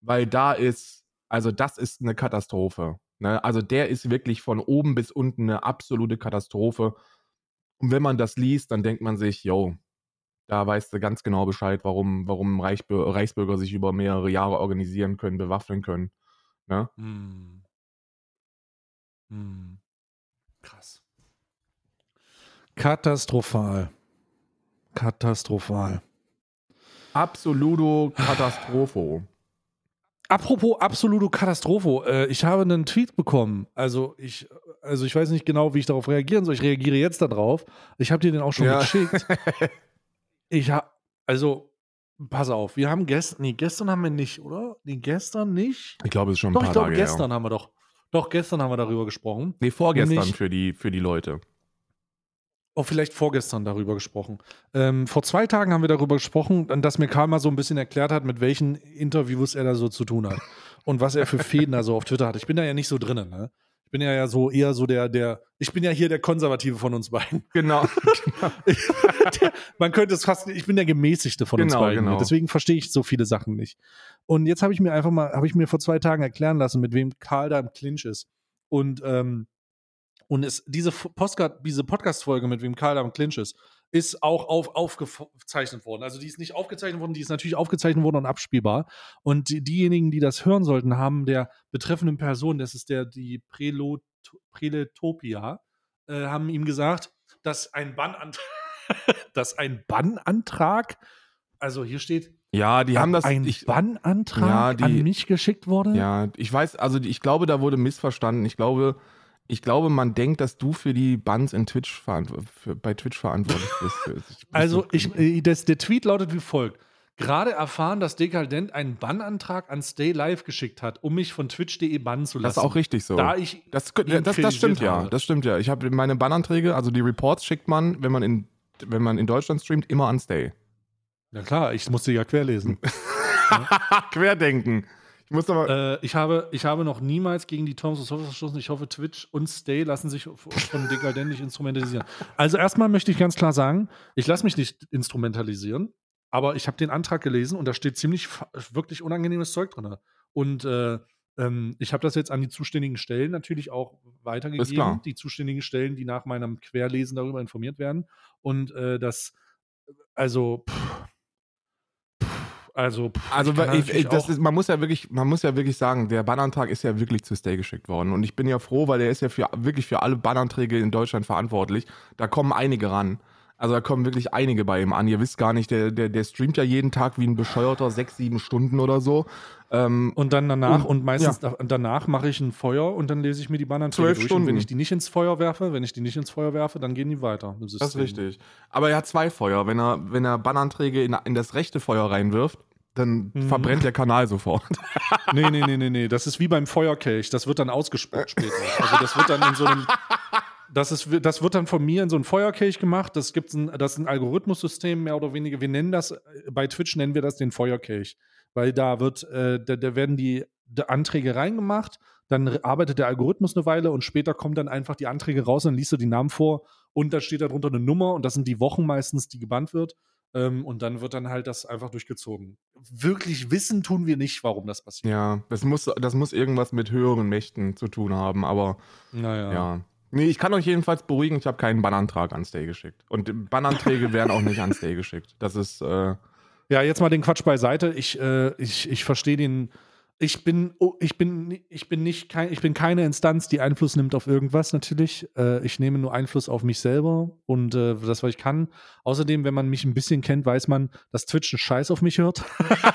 weil da ist, also das ist eine Katastrophe. Ne? Also der ist wirklich von oben bis unten eine absolute Katastrophe. Und wenn man das liest, dann denkt man sich, yo, da weißt du ganz genau Bescheid, warum, warum Reichsbür Reichsbürger sich über mehrere Jahre organisieren können, bewaffnen können. Ne? Hm. Hm. Krass. Katastrophal. Katastrophal. Absoluto Katastropho. Apropos absolute Katastrophe. Äh, ich habe einen Tweet bekommen. Also ich, also ich weiß nicht genau, wie ich darauf reagieren soll. Ich reagiere jetzt darauf. Ich habe dir den auch schon Ja. geschickt. Ich habe, also pass auf. Wir haben gestern, nee, gestern haben wir nicht, oder? Nee, gestern nicht. Ich glaube, es ist schon ein Doch, paar ich glaube, Tage gestern her. haben wir doch. Doch, gestern haben wir darüber gesprochen. Nee, vorgestern Nämlich- für die, für die Leute. Auch vielleicht vorgestern darüber gesprochen. Ähm, vor zwei Tagen haben wir darüber gesprochen, dass mir Karl mal so ein bisschen erklärt hat, mit welchen Interviews er da so zu tun hat. Und was er für Fäden da so auf Twitter hat. Ich bin da ja nicht so drinnen, ne? Ich bin ja, ja so eher so der, der, ich bin ja hier der Konservative von uns beiden. Genau. der, man könnte es fast, ich bin der gemäßigte von uns Genau, beiden. genau. Deswegen verstehe ich so viele Sachen nicht. Und jetzt habe ich mir einfach mal, habe ich mir vor zwei Tagen erklären lassen, mit wem Karl da im Clinch ist. Und, ähm, und es, diese Postcard, diese Podcast-Folge, mit wem Karl da im Clinch ist, ist auch auf, aufgezeichnet worden. Also die ist nicht aufgezeichnet worden, die ist natürlich aufgezeichnet worden und abspielbar. Und die, diejenigen, die das hören sollten, haben der betreffenden Person, das ist der, die Prelot, Preletopia, äh, haben ihm gesagt, dass ein Bannantrag, dass ein Bannantrag, also hier steht, Ja, die haben das. ein ich, Bannantrag Ja, die- an mich geschickt wurde. ja, ich weiß, also die- ich glaube, da wurde missverstanden. Ich glaube, ich glaube, man denkt, dass du für die Bans in Twitch für, bei Twitch verantwortlich bist. Also ich, äh, das, der Tweet lautet wie folgt. Gerade erfahren, dass Dekadent einen Bannantrag an Stay Live geschickt hat, um mich von twitch.de bannen zu lassen. das ist auch richtig so. Da ich Das, das, das stimmt kritisiert ja. habe. Das stimmt ja. Ich habe meine Bannanträge, also die Reports schickt man, wenn man in, wenn man in Deutschland streamt, immer an Stay. Na klar, ich musste ja querlesen. Querdenken. Ich muss aber. äh, ich, habe, ich habe noch niemals gegen die Terms of Service verstoßen. Ich hoffe, Twitch und Stay lassen sich von Dekadent nicht instrumentalisieren. Also erstmal möchte ich ganz klar sagen, ich lasse mich nicht instrumentalisieren, aber ich habe den Antrag gelesen und da steht ziemlich wirklich unangenehmes Zeug drin. Und äh, ähm, ich habe das jetzt an die zuständigen Stellen natürlich auch weitergegeben. Die zuständigen Stellen, die nach meinem Querlesen darüber informiert werden. Und äh, das, also, pff, also, pff, Also ich ich, ist, man muss ja wirklich, man muss ja wirklich sagen, der Bannantrag ist ja wirklich zu Stay geschickt worden. Und ich bin ja froh, weil der ist ja für wirklich für alle Bannanträge in Deutschland verantwortlich. Da kommen einige ran. Also da kommen wirklich einige bei ihm an. Ihr wisst gar nicht, der, der, der streamt ja jeden Tag wie ein bescheuerter, sechs, sieben Stunden oder so. Ähm, Und dann danach, Und- und, meistens da, danach mache ich ein Feuer und dann lese ich mir die Bannanträge Zwölf durch. Stunden. Und wenn ich die nicht ins Feuer werfe, wenn ich die nicht ins Feuer werfe, dann gehen die weiter. das ist richtig. Aber er hat zwei Feuer. Wenn er, wenn er Bannanträge in, in das rechte Feuer reinwirft, dann Mhm. verbrennt der Kanal sofort. Nee, nee, nee, nee, nee. Das ist wie beim Feuerkelch. Das wird dann ausgespuckt später. Also das wird dann in so einem. Das, ist, das wird dann von mir in so einen Feuerkelch gemacht. Das gibt ein, das ist ein Algorithmussystem, mehr oder weniger. Wir nennen das, äh, bei Twitch nennen wir das den Feuerkelch. Weil da wird, äh, da, da werden die, die Anträge reingemacht, dann arbeitet der Algorithmus eine Weile und später kommen dann einfach die Anträge raus, dann liest du die Namen vor und da steht darunter eine Nummer und das sind die Wochen meistens, die gebannt wird. Ähm, und dann wird dann halt das einfach durchgezogen. Wirklich wissen tun wir nicht, warum das passiert. ja, das muss, das muss irgendwas mit höheren Mächten zu tun haben, aber Naja. ja. Nee, ich kann euch jedenfalls beruhigen, ich habe keinen Bannantrag an Stay geschickt. Und Bannanträge werden auch nicht an Stay geschickt. Das ist, äh, Ja, jetzt mal den Quatsch beiseite. Ich, äh, ich, ich verstehe den. Ich bin, oh, ich bin, ich bin nicht kein, ich bin keine Instanz, die Einfluss nimmt auf irgendwas natürlich. Äh, ich nehme nur Einfluss auf mich selber und äh, das, was ich kann. Außerdem, wenn man mich ein bisschen kennt, weiß man, dass Twitch einen Scheiß auf mich hört.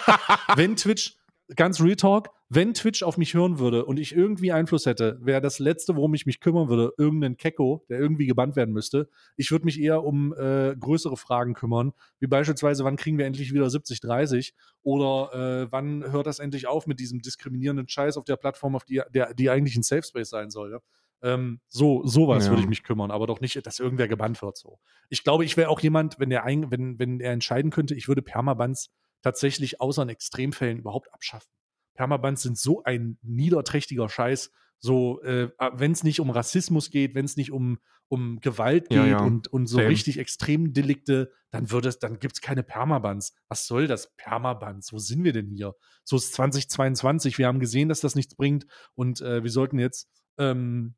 wenn Twitch, ganz Real Talk, wenn Twitch auf mich hören würde und ich irgendwie Einfluss hätte, wäre das Letzte, worum ich mich kümmern würde, irgendein Kecko, der irgendwie gebannt werden müsste. Ich würde mich eher um äh, größere Fragen kümmern, wie beispielsweise, wann kriegen wir endlich wieder 70-30 oder äh, wann hört das endlich auf mit diesem diskriminierenden Scheiß auf der Plattform, auf die, der, die eigentlich ein Safe Space sein soll. Ja? Ähm, so, sowas Ja. würde ich mich kümmern, aber doch nicht, dass irgendwer gebannt wird. So. Ich glaube, ich wäre auch jemand, wenn der ein, wenn, wenn er entscheiden könnte, ich würde Permabans tatsächlich außer in Extremfällen überhaupt abschaffen. Permabans sind so ein niederträchtiger Scheiß. So, äh, wenn es nicht um Rassismus geht, wenn es nicht um, um Gewalt geht Ja, ja. und, und so Same. richtig Extremdelikte, dann wird es, dann gibt es keine Permabans. Was soll das Permabans? Wo sind wir denn hier? So ist 2022. Wir haben gesehen, dass das nichts bringt und äh, wir sollten jetzt, ähm,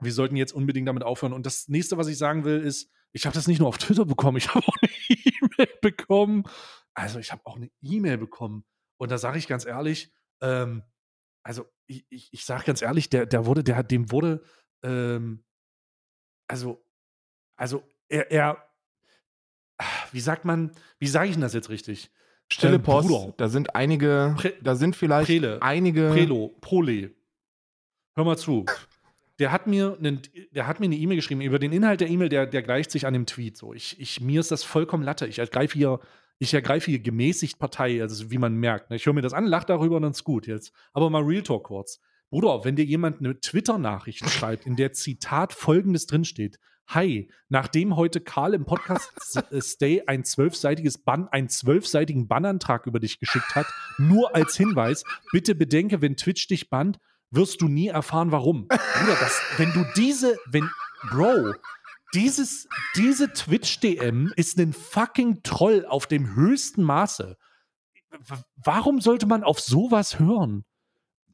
wir sollten jetzt unbedingt damit aufhören. Und das nächste, was ich sagen will, ist, ich habe das nicht nur auf Twitter bekommen, ich habe auch eine E-Mail bekommen. Also ich habe auch eine E-Mail bekommen. Und da sage ich ganz ehrlich, ähm, also ich, ich, ich sage ganz ehrlich, der, der wurde, der hat, dem wurde, ähm, also, also er, er, wie sagt man, wie sage ich denn das jetzt richtig? Stille Ähm, Post, Bruder. da sind einige, Pre- da sind vielleicht Prele. einige. Prelo, Prole. Hör mal zu. Der hat mir einen, der hat mir eine E-Mail geschrieben über den Inhalt der E-Mail, der, der gleicht sich an dem Tweet. So, ich, ich, mir ist das vollkommen Latte. Ich ergreife hier, ich ergreife hier gemäßigt Partei, also wie man merkt. ne? Ich höre mir das an, lache darüber und dann ist gut jetzt. Aber mal Real Talk kurz. Bruder, wenn dir jemand eine Twitter-Nachricht schreibt, in der Zitat folgendes drinsteht: Hi, nachdem heute Karl im Podcast äh, Stay ein zwölfseitiges Bann, einen zwölfseitigen Bannantrag über dich geschickt hat, nur als Hinweis, bitte bedenke, wenn Twitch dich bannt, wirst du nie erfahren, warum. Bruder, das, wenn du diese, wenn, Bro, dieses, diese Twitch-DM ist ein fucking Troll auf dem höchsten Maße. Warum sollte man auf sowas hören?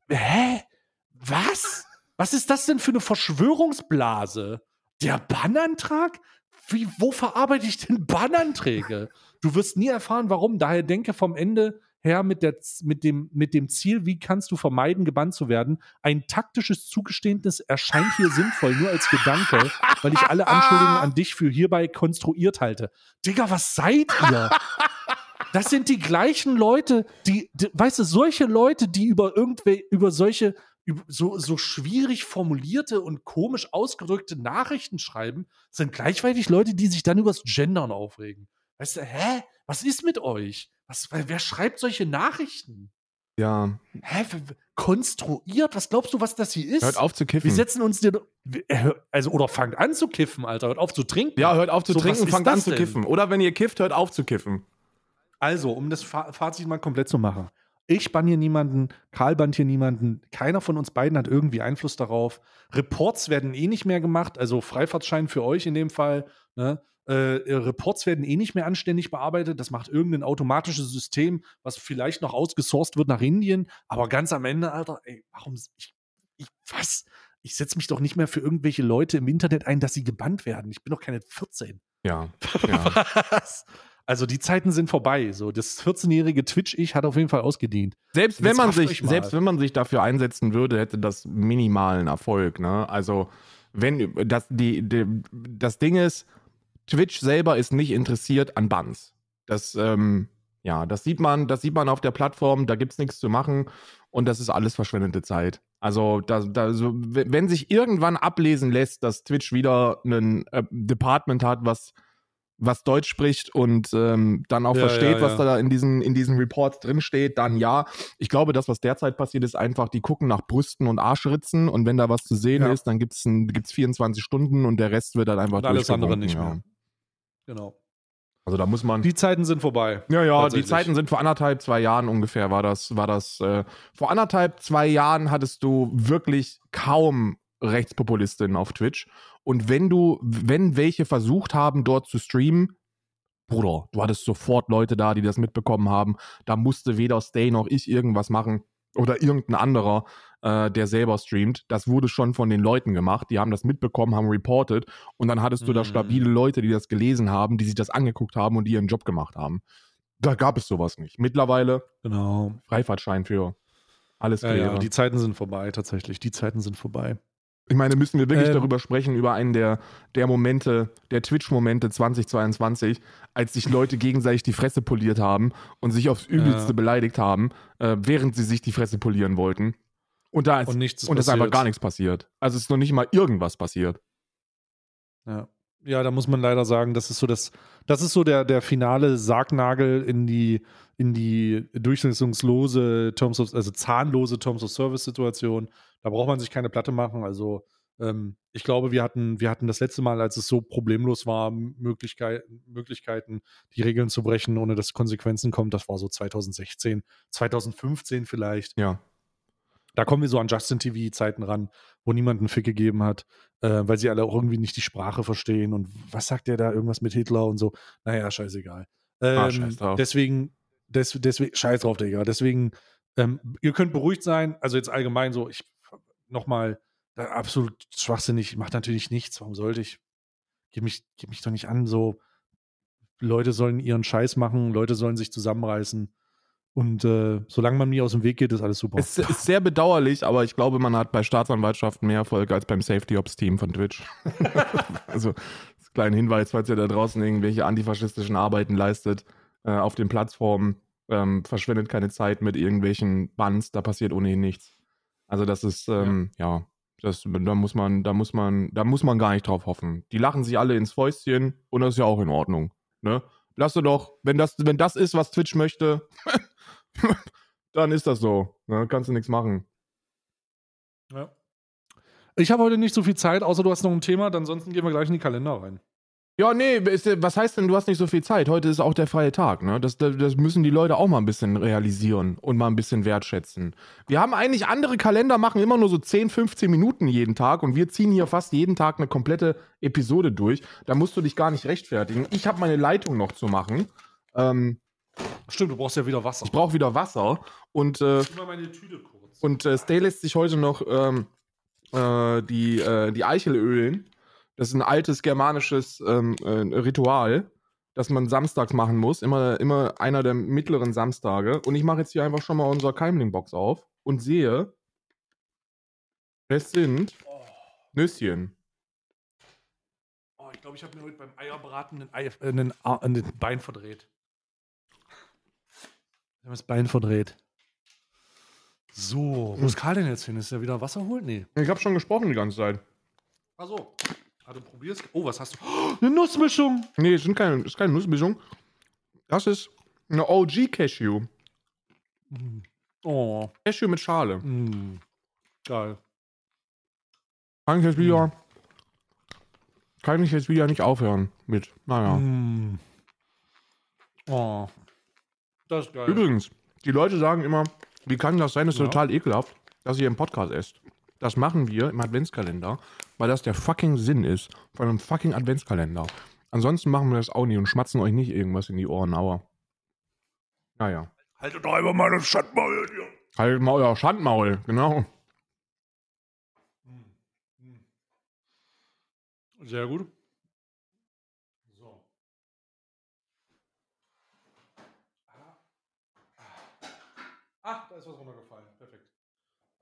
Hä? Was? Was ist das denn für eine Verschwörungsblase? Der Bannantrag? Wie, wo verarbeite ich denn Bannanträge? Du wirst nie erfahren, warum. Daher denke vom Ende her mit, der, mit, dem, mit dem Ziel, wie kannst du vermeiden, gebannt zu werden. Ein taktisches Zugeständnis erscheint hier sinnvoll, nur als Gedanke, weil ich alle Anschuldigungen an dich für hierbei konstruiert halte. Digga, was seid ihr? Das sind die gleichen Leute, die, die weißt du, solche Leute, die über irgendwelche, über solche, so, so schwierig formulierte und komisch ausgedrückte Nachrichten schreiben, sind gleichzeitig Leute, die sich dann übers Gendern aufregen. Weißt du, hä? Was ist mit euch? Was, wer schreibt solche Nachrichten? Ja, Hä? Konstruiert? Was glaubst du, was das hier ist? hört auf zu kiffen. Wir setzen uns dir. äh, Also, oder fangt an zu kiffen, Alter. Hört auf zu trinken. ja, hört auf zu So, trinken, fangt an zu denn? kiffen. Oder wenn ihr kifft, hört auf zu kiffen. Also, um das Fa Fazit mal komplett zu machen. Ich bann hier niemanden, Karl bannt hier niemanden, keiner von uns beiden hat irgendwie Einfluss darauf. Reports werden eh nicht mehr gemacht, also Freifahrtschein für euch in dem Fall. Ne? Äh, äh, Reports werden eh nicht mehr anständig bearbeitet. Das macht irgendein automatisches System, was vielleicht noch ausgesourced wird nach Indien. Aber ganz am Ende, Alter, ey, warum? Ich, ich, was? Ich setze mich doch nicht mehr für irgendwelche Leute im Internet ein, dass sie gebannt werden. Ich bin doch keine 14. Ja, ja. Was? Also die Zeiten sind vorbei. So das 14-jährige Twitch-Ich hat auf jeden Fall ausgedient. Selbst wenn man sich, selbst wenn man sich dafür einsetzen würde, hätte das minimalen Erfolg. Ne? Also wenn das die, die das Ding ist, Twitch selber ist nicht interessiert an Bans. Das, ähm, ja, das sieht man, das sieht man auf der Plattform, da gibt es nichts zu machen und das ist alles verschwendete Zeit. Also, da, da, so, wenn sich irgendwann ablesen lässt, dass Twitch wieder ein äh, Department hat, was, was Deutsch spricht und ähm, dann auch Ja, versteht, ja, was ja. da in diesen, in diesen Reports drinsteht, dann ja. Ich glaube, das, was derzeit passiert, ist einfach, die gucken nach Brüsten und Arschritzen und wenn da was zu sehen ist, dann gibt es gibt's 24 Stunden und der Rest wird dann einfach Und alles andere nicht mehr. Genau. Also da muss man. Die Zeiten sind vorbei. Ja, ja, die. Zeiten sind vor anderthalb, zwei Jahren ungefähr, war das, war das, äh, vor anderthalb, zwei Jahren hattest du wirklich kaum Rechtspopulistinnen auf Twitch. Und wenn du, wenn welche versucht haben, dort zu streamen, Bruder, du hattest sofort Leute da, die das mitbekommen haben. Da musste weder Stay noch ich irgendwas machen oder irgendein anderer, äh, der selber streamt. Das wurde schon von den Leuten gemacht. Die haben das mitbekommen, haben reported und dann hattest du da Mhm. stabile Leute, die das gelesen haben, die sich das angeguckt haben und die ihren Job gemacht haben. Da gab es sowas nicht. Mittlerweile Genau. Freifahrtschein für alles Ja, ja, die Zeiten sind vorbei, tatsächlich. Die Zeiten sind vorbei. Ich meine, müssen wir wirklich Ähm. darüber sprechen, über einen der, der Momente, der Twitch-Momente 2022, als sich Leute gegenseitig die Fresse poliert haben und sich aufs Übelste Ja. beleidigt haben, äh, während sie sich die Fresse polieren wollten. Und da ist, Und und, nichts ist es ist einfach gar nichts passiert. Also es ist noch nicht mal irgendwas passiert. Ja. ja, da muss man leider sagen, das ist so das, das ist so der, der finale Sargnagel in die, in die durchsetzungslose Terms of, also zahnlose Terms of Service Situation. Da braucht man sich keine Platte machen. Also ähm, ich glaube, wir hatten, wir hatten das letzte Mal, als es so problemlos war, Möglichkeit, Möglichkeiten, die Regeln zu brechen, ohne dass Konsequenzen kommen. Das war so 2016, 2015 vielleicht. Ja. Da kommen wir so an Justin TV-Zeiten ran, wo niemand einen Fick gegeben hat, äh, weil sie alle auch irgendwie nicht die Sprache verstehen. Und was sagt der da? Irgendwas mit Hitler und so. Naja, scheißegal. Ähm, Ah, scheiß drauf. Deswegen, des, deswegen, scheiß drauf, Digga. Deswegen, ähm, ihr könnt beruhigt sein. Also jetzt allgemein so, ich nochmal, absolut schwachsinnig, macht natürlich nichts. Warum sollte ich? Gib mich, gib mich doch nicht an. So, Leute sollen ihren Scheiß machen, Leute sollen sich zusammenreißen. Und äh, solange man mir aus dem Weg geht, ist alles super. Es ist sehr bedauerlich, aber ich glaube, man hat bei Staatsanwaltschaften mehr Erfolg als beim Safety Ops Team von Twitch. also, das kleiner Hinweis, falls ihr da draußen irgendwelche antifaschistischen Arbeiten leistet äh, auf den Plattformen, ähm, verschwendet keine Zeit mit irgendwelchen Bans, da passiert ohnehin nichts. Also, das ist, ähm, ja, das, da muss man, da muss man, da muss man gar nicht drauf hoffen. Die lachen sich alle ins Fäustchen und das ist ja auch in Ordnung. Ne? Lass du doch, wenn das, wenn das ist, was Twitch möchte, dann ist das so. Ne? Kannst du nichts machen. Ja. Ich habe heute nicht so viel Zeit, außer du hast noch ein Thema, dann ansonsten gehen wir gleich in die Kalender rein. Ja, nee, ist, was heißt denn, du hast nicht so viel Zeit? Heute ist auch der freie Tag, ne? Das, das, müssen die Leute auch mal ein bisschen realisieren und mal ein bisschen wertschätzen. Wir haben eigentlich andere Kalender, machen immer nur so 10, 15 Minuten jeden Tag und wir ziehen hier fast jeden Tag eine komplette Episode durch. Da musst du dich gar nicht rechtfertigen. Ich habe meine Leitung noch zu machen. Ähm, Stimmt, du brauchst ja wieder Wasser. ich brauche wieder Wasser und äh, mal meine Tüte kurz. Und äh, Stay lässt sich heute noch ähm, äh, die, äh, die Eichel ölen. Das ist ein altes germanisches ähm, äh, Ritual, das man samstags machen muss. Immer, immer einer der mittleren Samstage. Und ich mache jetzt hier einfach schon mal unsere Keimling-Box auf und sehe, es sind Nüsschen. Oh, ich glaube, ich habe mir heute beim Eierbraten ein, Ei, äh, ein Bein verdreht. Ich habe das Bein verdreht. So, wo ist Karl denn jetzt hin? Ist er wieder Wasser holen? Nee. Ich habe schon gesprochen die ganze Zeit. Achso. Ah, du probierst. Oh, was hast du? Oh, eine Nussmischung. Nee, es sind keine, ist keine Nussmischung. Das ist eine OG-Cashew. Mm. Oh, Cashew mit Schale. mm. geil. Kann ich jetzt wieder. Kann ich jetzt wieder nicht aufhören mit. Naja. Mm. Oh, das ist geil. Übrigens, die Leute sagen immer, wie kann das sein, das ist Ja. total ekelhaft, dass ihr im Podcast esst. Das machen wir im Adventskalender, weil das der fucking Sinn ist von einem fucking Adventskalender. Ansonsten machen wir das auch nie und schmatzen euch nicht irgendwas in die Ohren, aber. Naja. Haltet doch einfach mal das Schandmaul hier. Halt mal euer Schandmaul, genau. Sehr gut.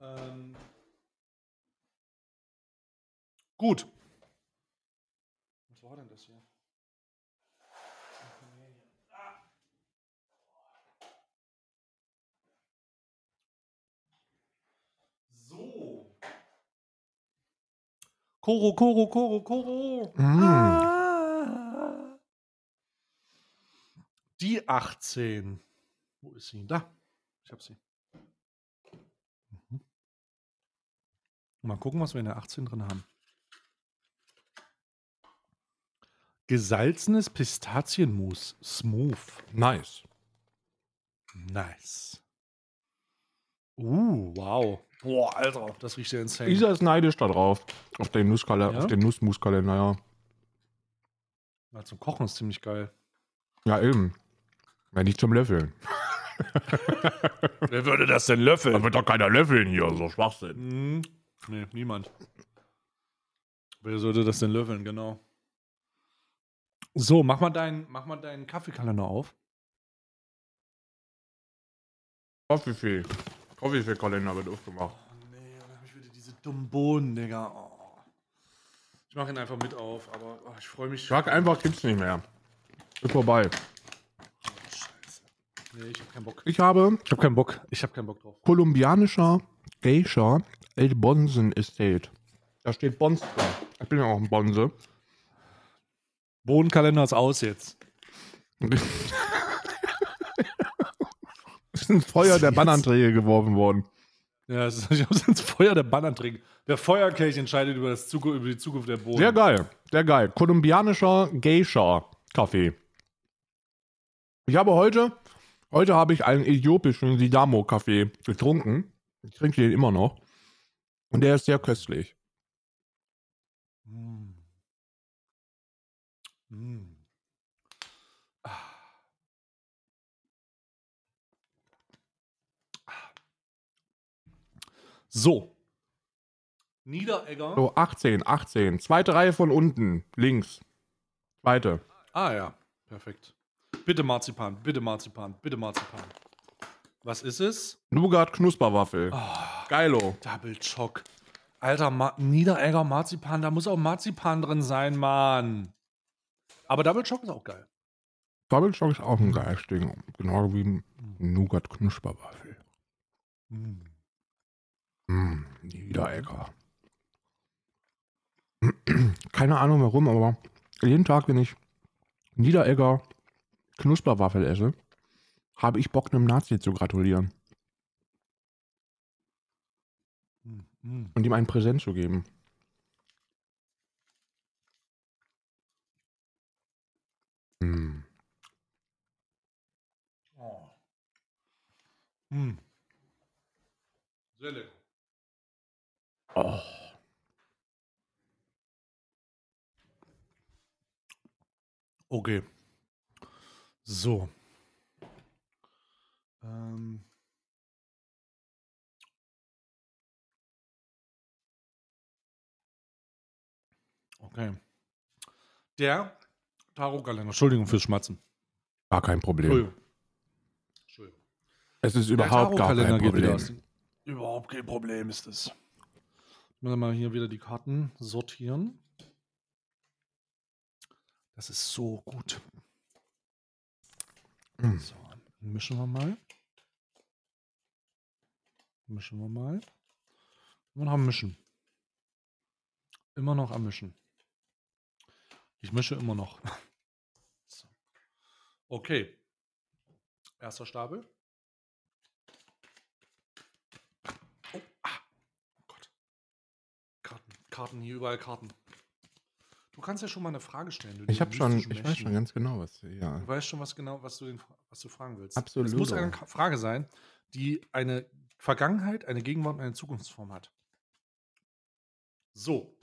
Ähm, Gut. Was war denn das hier? So. Koro, Koro, Koro, Koro. Mm. Ah. Die 18. Wo ist sie? Da. Ich hab sie. Mal gucken, was wir in der 18 drin haben. Gesalzenes Pistazienmus. Smooth. Nice. Nice. Uh, wow. Boah, Alter, das riecht ja insane. Isa ist neidisch da drauf. Auf den Nusskalender, Ja? auf den Nussmuskalender, ja. Ja, zum Kochen ist ziemlich geil. Ja, eben. Wenn nicht zum Löffeln. Wer würde das denn löffeln? wird doch keiner löffeln hier, so Schwachsinn. Hm, nee, niemand. Wer sollte das denn löffeln, genau. So, mach mal deinen, mach mal deinen Kaffeekalender auf. Coffeefee. Coffeefee-Kalender wird aufgemacht. Oh nee, dann hab ich wieder diese dummen Bohnen, Digga. Oh. Ich mach ihn einfach mit auf, aber oh, ich freue mich. Sag einfach, gibt's nicht mehr. Ist vorbei. Scheiße. Nee, ich hab keinen Bock. Ich habe Ich hab keinen Bock. Ich hab keinen Bock drauf. kolumbianischer Geisha El Bonsen Estate. Da steht Bons dran. Ich bin ja auch ein Bonse. Bohnenkalender ist aus jetzt. Es ist ins Feuer der? Bannanträge geworfen worden. Ja, es ist, ich ins Feuer der Bannanträge. Der Feuerkelch entscheidet über, das Zuku- über die Zukunft der Bohnen. Sehr geil, sehr geil. Kolumbianischer Geisha Kaffee. Ich habe heute, heute habe ich einen äthiopischen Sidamo Kaffee getrunken. Ich trinke den immer noch. Und der ist sehr köstlich. Mm. Mm. Ah. So. Niederegger. So, 18, 18. Zweite Reihe von unten, links. Zweite. Ah ja, perfekt. Bitte Marzipan, bitte Marzipan, bitte Marzipan. Was ist es? Nougat Knusperwaffel. Oh, Geilo. Double Choc. Alter, Ma Niederegger Marzipan, da muss auch Marzipan drin sein, Mann. Aber Double Choc ist auch geil. Double Choc ist auch ein geiles Ding. Genau wie Nougat Knusperwaffel. Mm. Mm, Niederegger. Keine Ahnung warum, aber jeden Tag, wenn ich Niederegger Knusperwaffel esse, habe ich Bock, einem Nazi zu gratulieren. Mm. und ihm ein Präsent zu geben. Mm. Oh. Mm. Sehr lecker. Oh. Okay. So. Ähm. Okay. Der Tarotkalender. Entschuldigung fürs Schmatzen. Gar kein Problem. Entschuldigung. Entschuldigung. Es ist überhaupt gar kein Problem. Überhaupt kein Problem ist es. Ich muss mal hier wieder die Karten sortieren. Das ist so gut. Mm. So, mischen wir mal. Mischen wir mal. Immer noch am Mischen. Immer noch am Mischen. Ich mische immer noch. So. Okay. Erster Stapel. Oh, ah. oh Gott. Karten, Karten, hier überall Karten. Du kannst ja schon mal eine Frage stellen. Du, Ich habe schon, ich weiß Mächten. schon ganz genau, was. Ja. Du weißt schon was genau, was du, den, was du fragen willst. Absolut. Es muss eine Frage sein, die eine Vergangenheit, eine Gegenwart und eine Zukunftsform hat. So.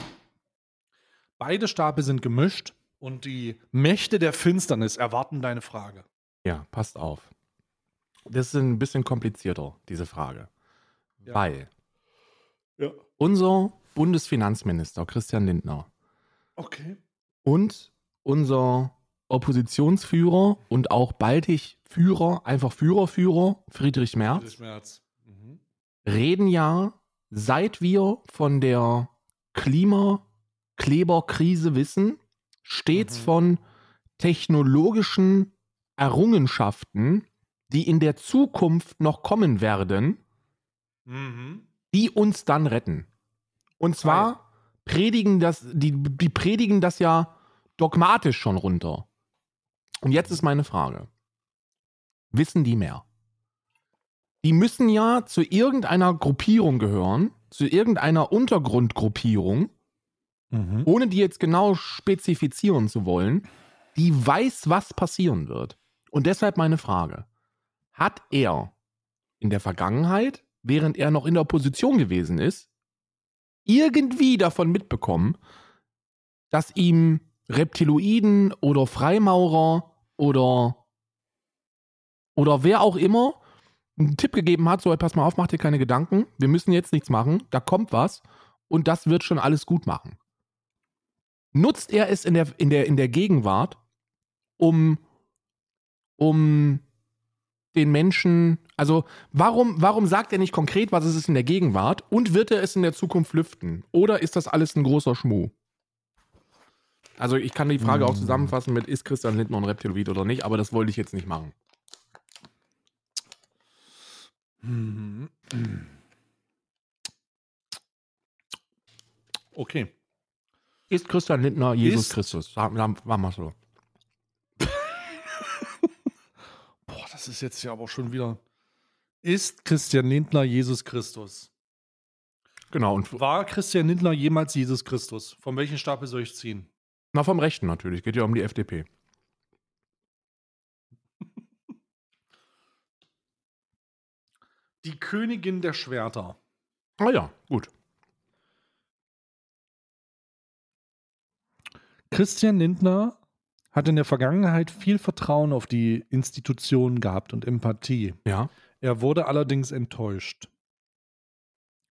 Beide Stapel sind gemischt und die Mächte der Finsternis erwarten deine Frage. Ja, passt auf. Das ist ein bisschen komplizierter, diese Frage. Ja. Weil Ja. unser Bundesfinanzminister Christian Lindner Okay. und unser Oppositionsführer und auch baldig Führer, einfach Führerführer, Friedrich Merz, Friedrich Merz. Reden ja, seit wir von der Klimakleberkrise wissen, stets Mhm. von technologischen Errungenschaften, die in der Zukunft noch kommen werden, Mhm. die uns dann retten. Und zwar predigen das, die, die predigen das ja dogmatisch schon runter. Und jetzt ist meine Frage. Wissen die mehr? Die müssen ja zu irgendeiner Gruppierung gehören, zu irgendeiner Untergrundgruppierung, Mhm. ohne die jetzt genau spezifizieren zu wollen, die weiß, was passieren wird. Und deshalb meine Frage. Hat er in der Vergangenheit, während er noch in der Opposition gewesen ist, irgendwie davon mitbekommen, dass ihm Reptiloiden oder Freimaurer oder oder wer auch immer einen Tipp gegeben hat, so, hey, pass mal auf, mach dir keine Gedanken, wir müssen jetzt nichts machen, da kommt was und das wird schon alles gut machen. Nutzt er es in der, in der, in der Gegenwart, um, um den Menschen, also warum, warum sagt er nicht konkret, was es ist in der Gegenwart und wird er es in der Zukunft lüften? Oder ist das alles ein großer Schmuh? Also ich kann die Frage auch Hm. zusammenfassen mit, ist Christian Lindner ein Reptiloid oder nicht, aber das wollte ich jetzt nicht machen. Mhm. Okay. Ist Christian Lindner Jesus Ist- Christus? Sagen wir mal so. Boah, das ist jetzt ja aber schon wieder. Ist Christian Lindner Jesus Christus? Genau, und War Christian Lindner jemals Jesus Christus? Von welchen Stapel soll ich ziehen? na, vom Rechten natürlich, geht ja um die FDP. Die Königin der Schwerter. Ah ja, gut. Christian Lindner hat in der Vergangenheit viel Vertrauen auf die Institutionen gehabt und Empathie. Ja. Er wurde allerdings enttäuscht.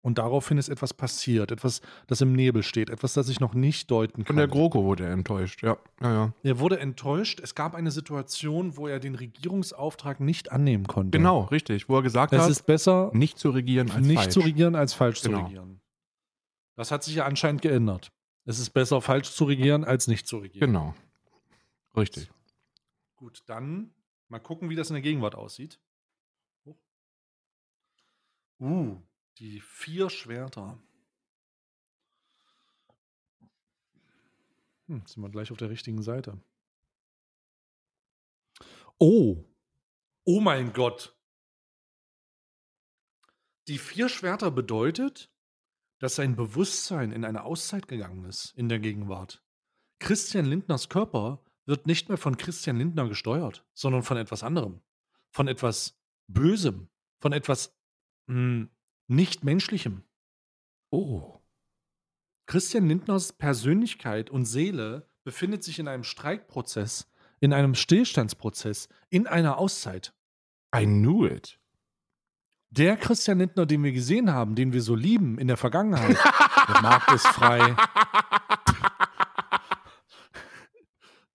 Und daraufhin ist etwas passiert, etwas, das im Nebel steht, etwas, das ich noch nicht deuten Von kann. der GroKo wurde er enttäuscht, ja. Ja, ja. er wurde enttäuscht. Es gab eine Situation, wo er den Regierungsauftrag nicht annehmen konnte. Genau, richtig. Wo er gesagt Es hat, ist besser, nicht zu regieren als nicht falsch. zu regieren, als falsch Genau. zu regieren. Das hat sich ja anscheinend geändert. Es ist besser, falsch zu regieren, als nicht zu regieren. Genau. Richtig. Gut, dann mal gucken, wie das in der Gegenwart aussieht. Uh, die vier Schwerter. Hm, sind wir gleich auf der richtigen Seite. Oh. Oh mein Gott. Die vier Schwerter bedeutet, dass sein Bewusstsein in eine Auszeit gegangen ist in der Gegenwart. Christian Lindners Körper wird nicht mehr von Christian Lindner gesteuert, sondern von etwas anderem. Von etwas Bösem. Von etwas mh, nicht Menschlichem. Oh. Christian Lindners Persönlichkeit und Seele befindet sich in einem Streikprozess, in einem Stillstandsprozess, in einer Auszeit. I knew it. Der Christian Lindner, den wir gesehen haben, den wir so lieben in der Vergangenheit, der Markt ist frei.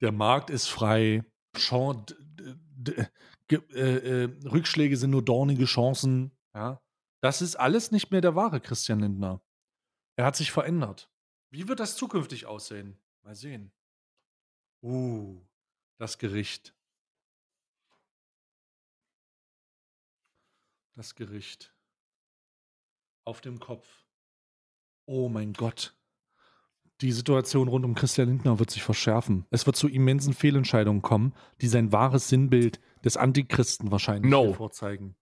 Der Markt ist frei. Chan d- d- ge- äh, äh, Rückschläge sind nur dornige Chancen. Ja? Das ist alles nicht mehr der wahre Christian Lindner. Er hat sich verändert. Wie wird das zukünftig aussehen? Mal sehen. Uh, das Gericht. Das Gericht. Auf dem Kopf. Oh mein Gott. Die Situation rund um Christian Lindner wird sich verschärfen. Es wird zu immensen Fehlentscheidungen kommen, die sein wahres Sinnbild des Antichristen wahrscheinlich No. vorzeigen.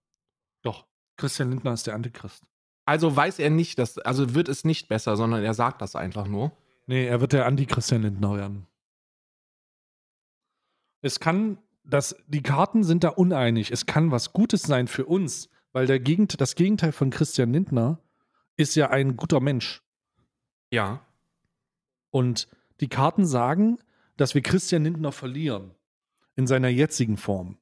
Doch, Christian Lindner ist der Antichrist. Also weiß er nicht, dass, also wird es nicht besser, sondern er sagt das einfach nur. Nee, er wird der Anti-Christian Lindner werden. Es kann, das, die Karten sind da uneinig. Es kann was Gutes sein für uns, weil der Gegend, das Gegenteil von Christian Lindner ist ja ein guter Mensch. Ja. Und die Karten sagen, dass wir Christian Lindner verlieren in seiner jetzigen Form.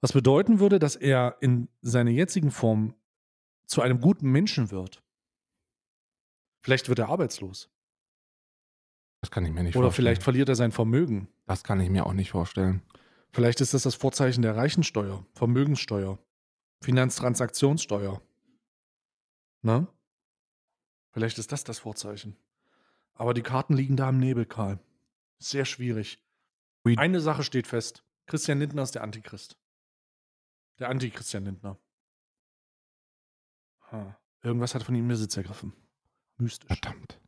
Was bedeuten würde, dass er in seiner jetzigen Form zu einem guten Menschen wird. Vielleicht wird er arbeitslos. Das kann ich mir nicht Oder vorstellen. vielleicht verliert er sein Vermögen. Das kann ich mir auch nicht vorstellen. Vielleicht ist das das Vorzeichen der Reichensteuer, Vermögenssteuer, Finanztransaktionssteuer. Ne? Vielleicht ist das das Vorzeichen. Aber die Karten liegen da im Nebel, Karl. Sehr schwierig. Eine Sache steht fest. Christian Lindner ist der Antichrist. Der Anti-Christian Lindner. Ha. Irgendwas hat von ihm Besitz ergriffen. Mystisch. Verdammt.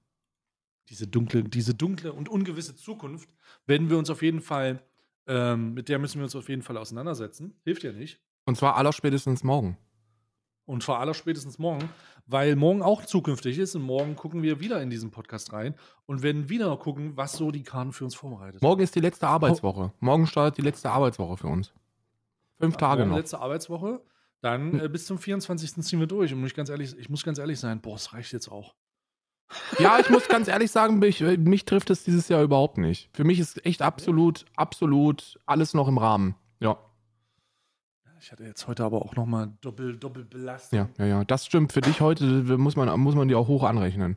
diese dunkle, diese dunkle und ungewisse Zukunft werden wir uns auf jeden Fall, ähm, mit der müssen wir uns auf jeden Fall auseinandersetzen. Hilft ja nicht. Und zwar allerspätestens morgen. Und vor aller spätestens morgen, weil morgen auch zukünftig ist und morgen gucken wir wieder in diesen Podcast rein und werden wieder gucken, was so die Kahn für uns vorbereitet. Morgen ist die letzte Arbeitswoche. Morgen startet die letzte Arbeitswoche für uns. Fünf Tage noch. letzte Arbeitswoche. Dann äh, bis zum 24. ziehen wir durch. Und muss ich, ganz ehrlich, ich muss ganz ehrlich sein, boah, es reicht jetzt auch. Ja, ich muss ganz ehrlich sagen, mich, mich trifft es dieses Jahr überhaupt nicht. Für mich ist echt absolut, absolut alles noch im Rahmen. Ja. Ich hatte jetzt heute aber auch nochmal doppel, doppel Belastung. Ja, ja, ja. Das stimmt. Für dich heute muss man, muss man die auch hoch anrechnen.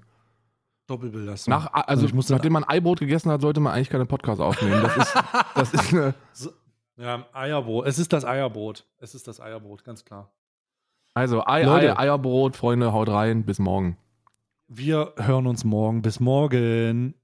Doppelbelastung. Nach, also, ich musste nachdem man Eibrot gegessen hat, sollte man eigentlich keine Podcast aufnehmen. Das ist, das ist eine. So, ja, Eierbrot. Es ist das Eierbrot. Es ist das Eierbrot, ganz klar. Also, Ei, Leute. Ei, Eierbrot, Freunde, haut rein. Bis morgen. Wir hören uns morgen. Bis morgen.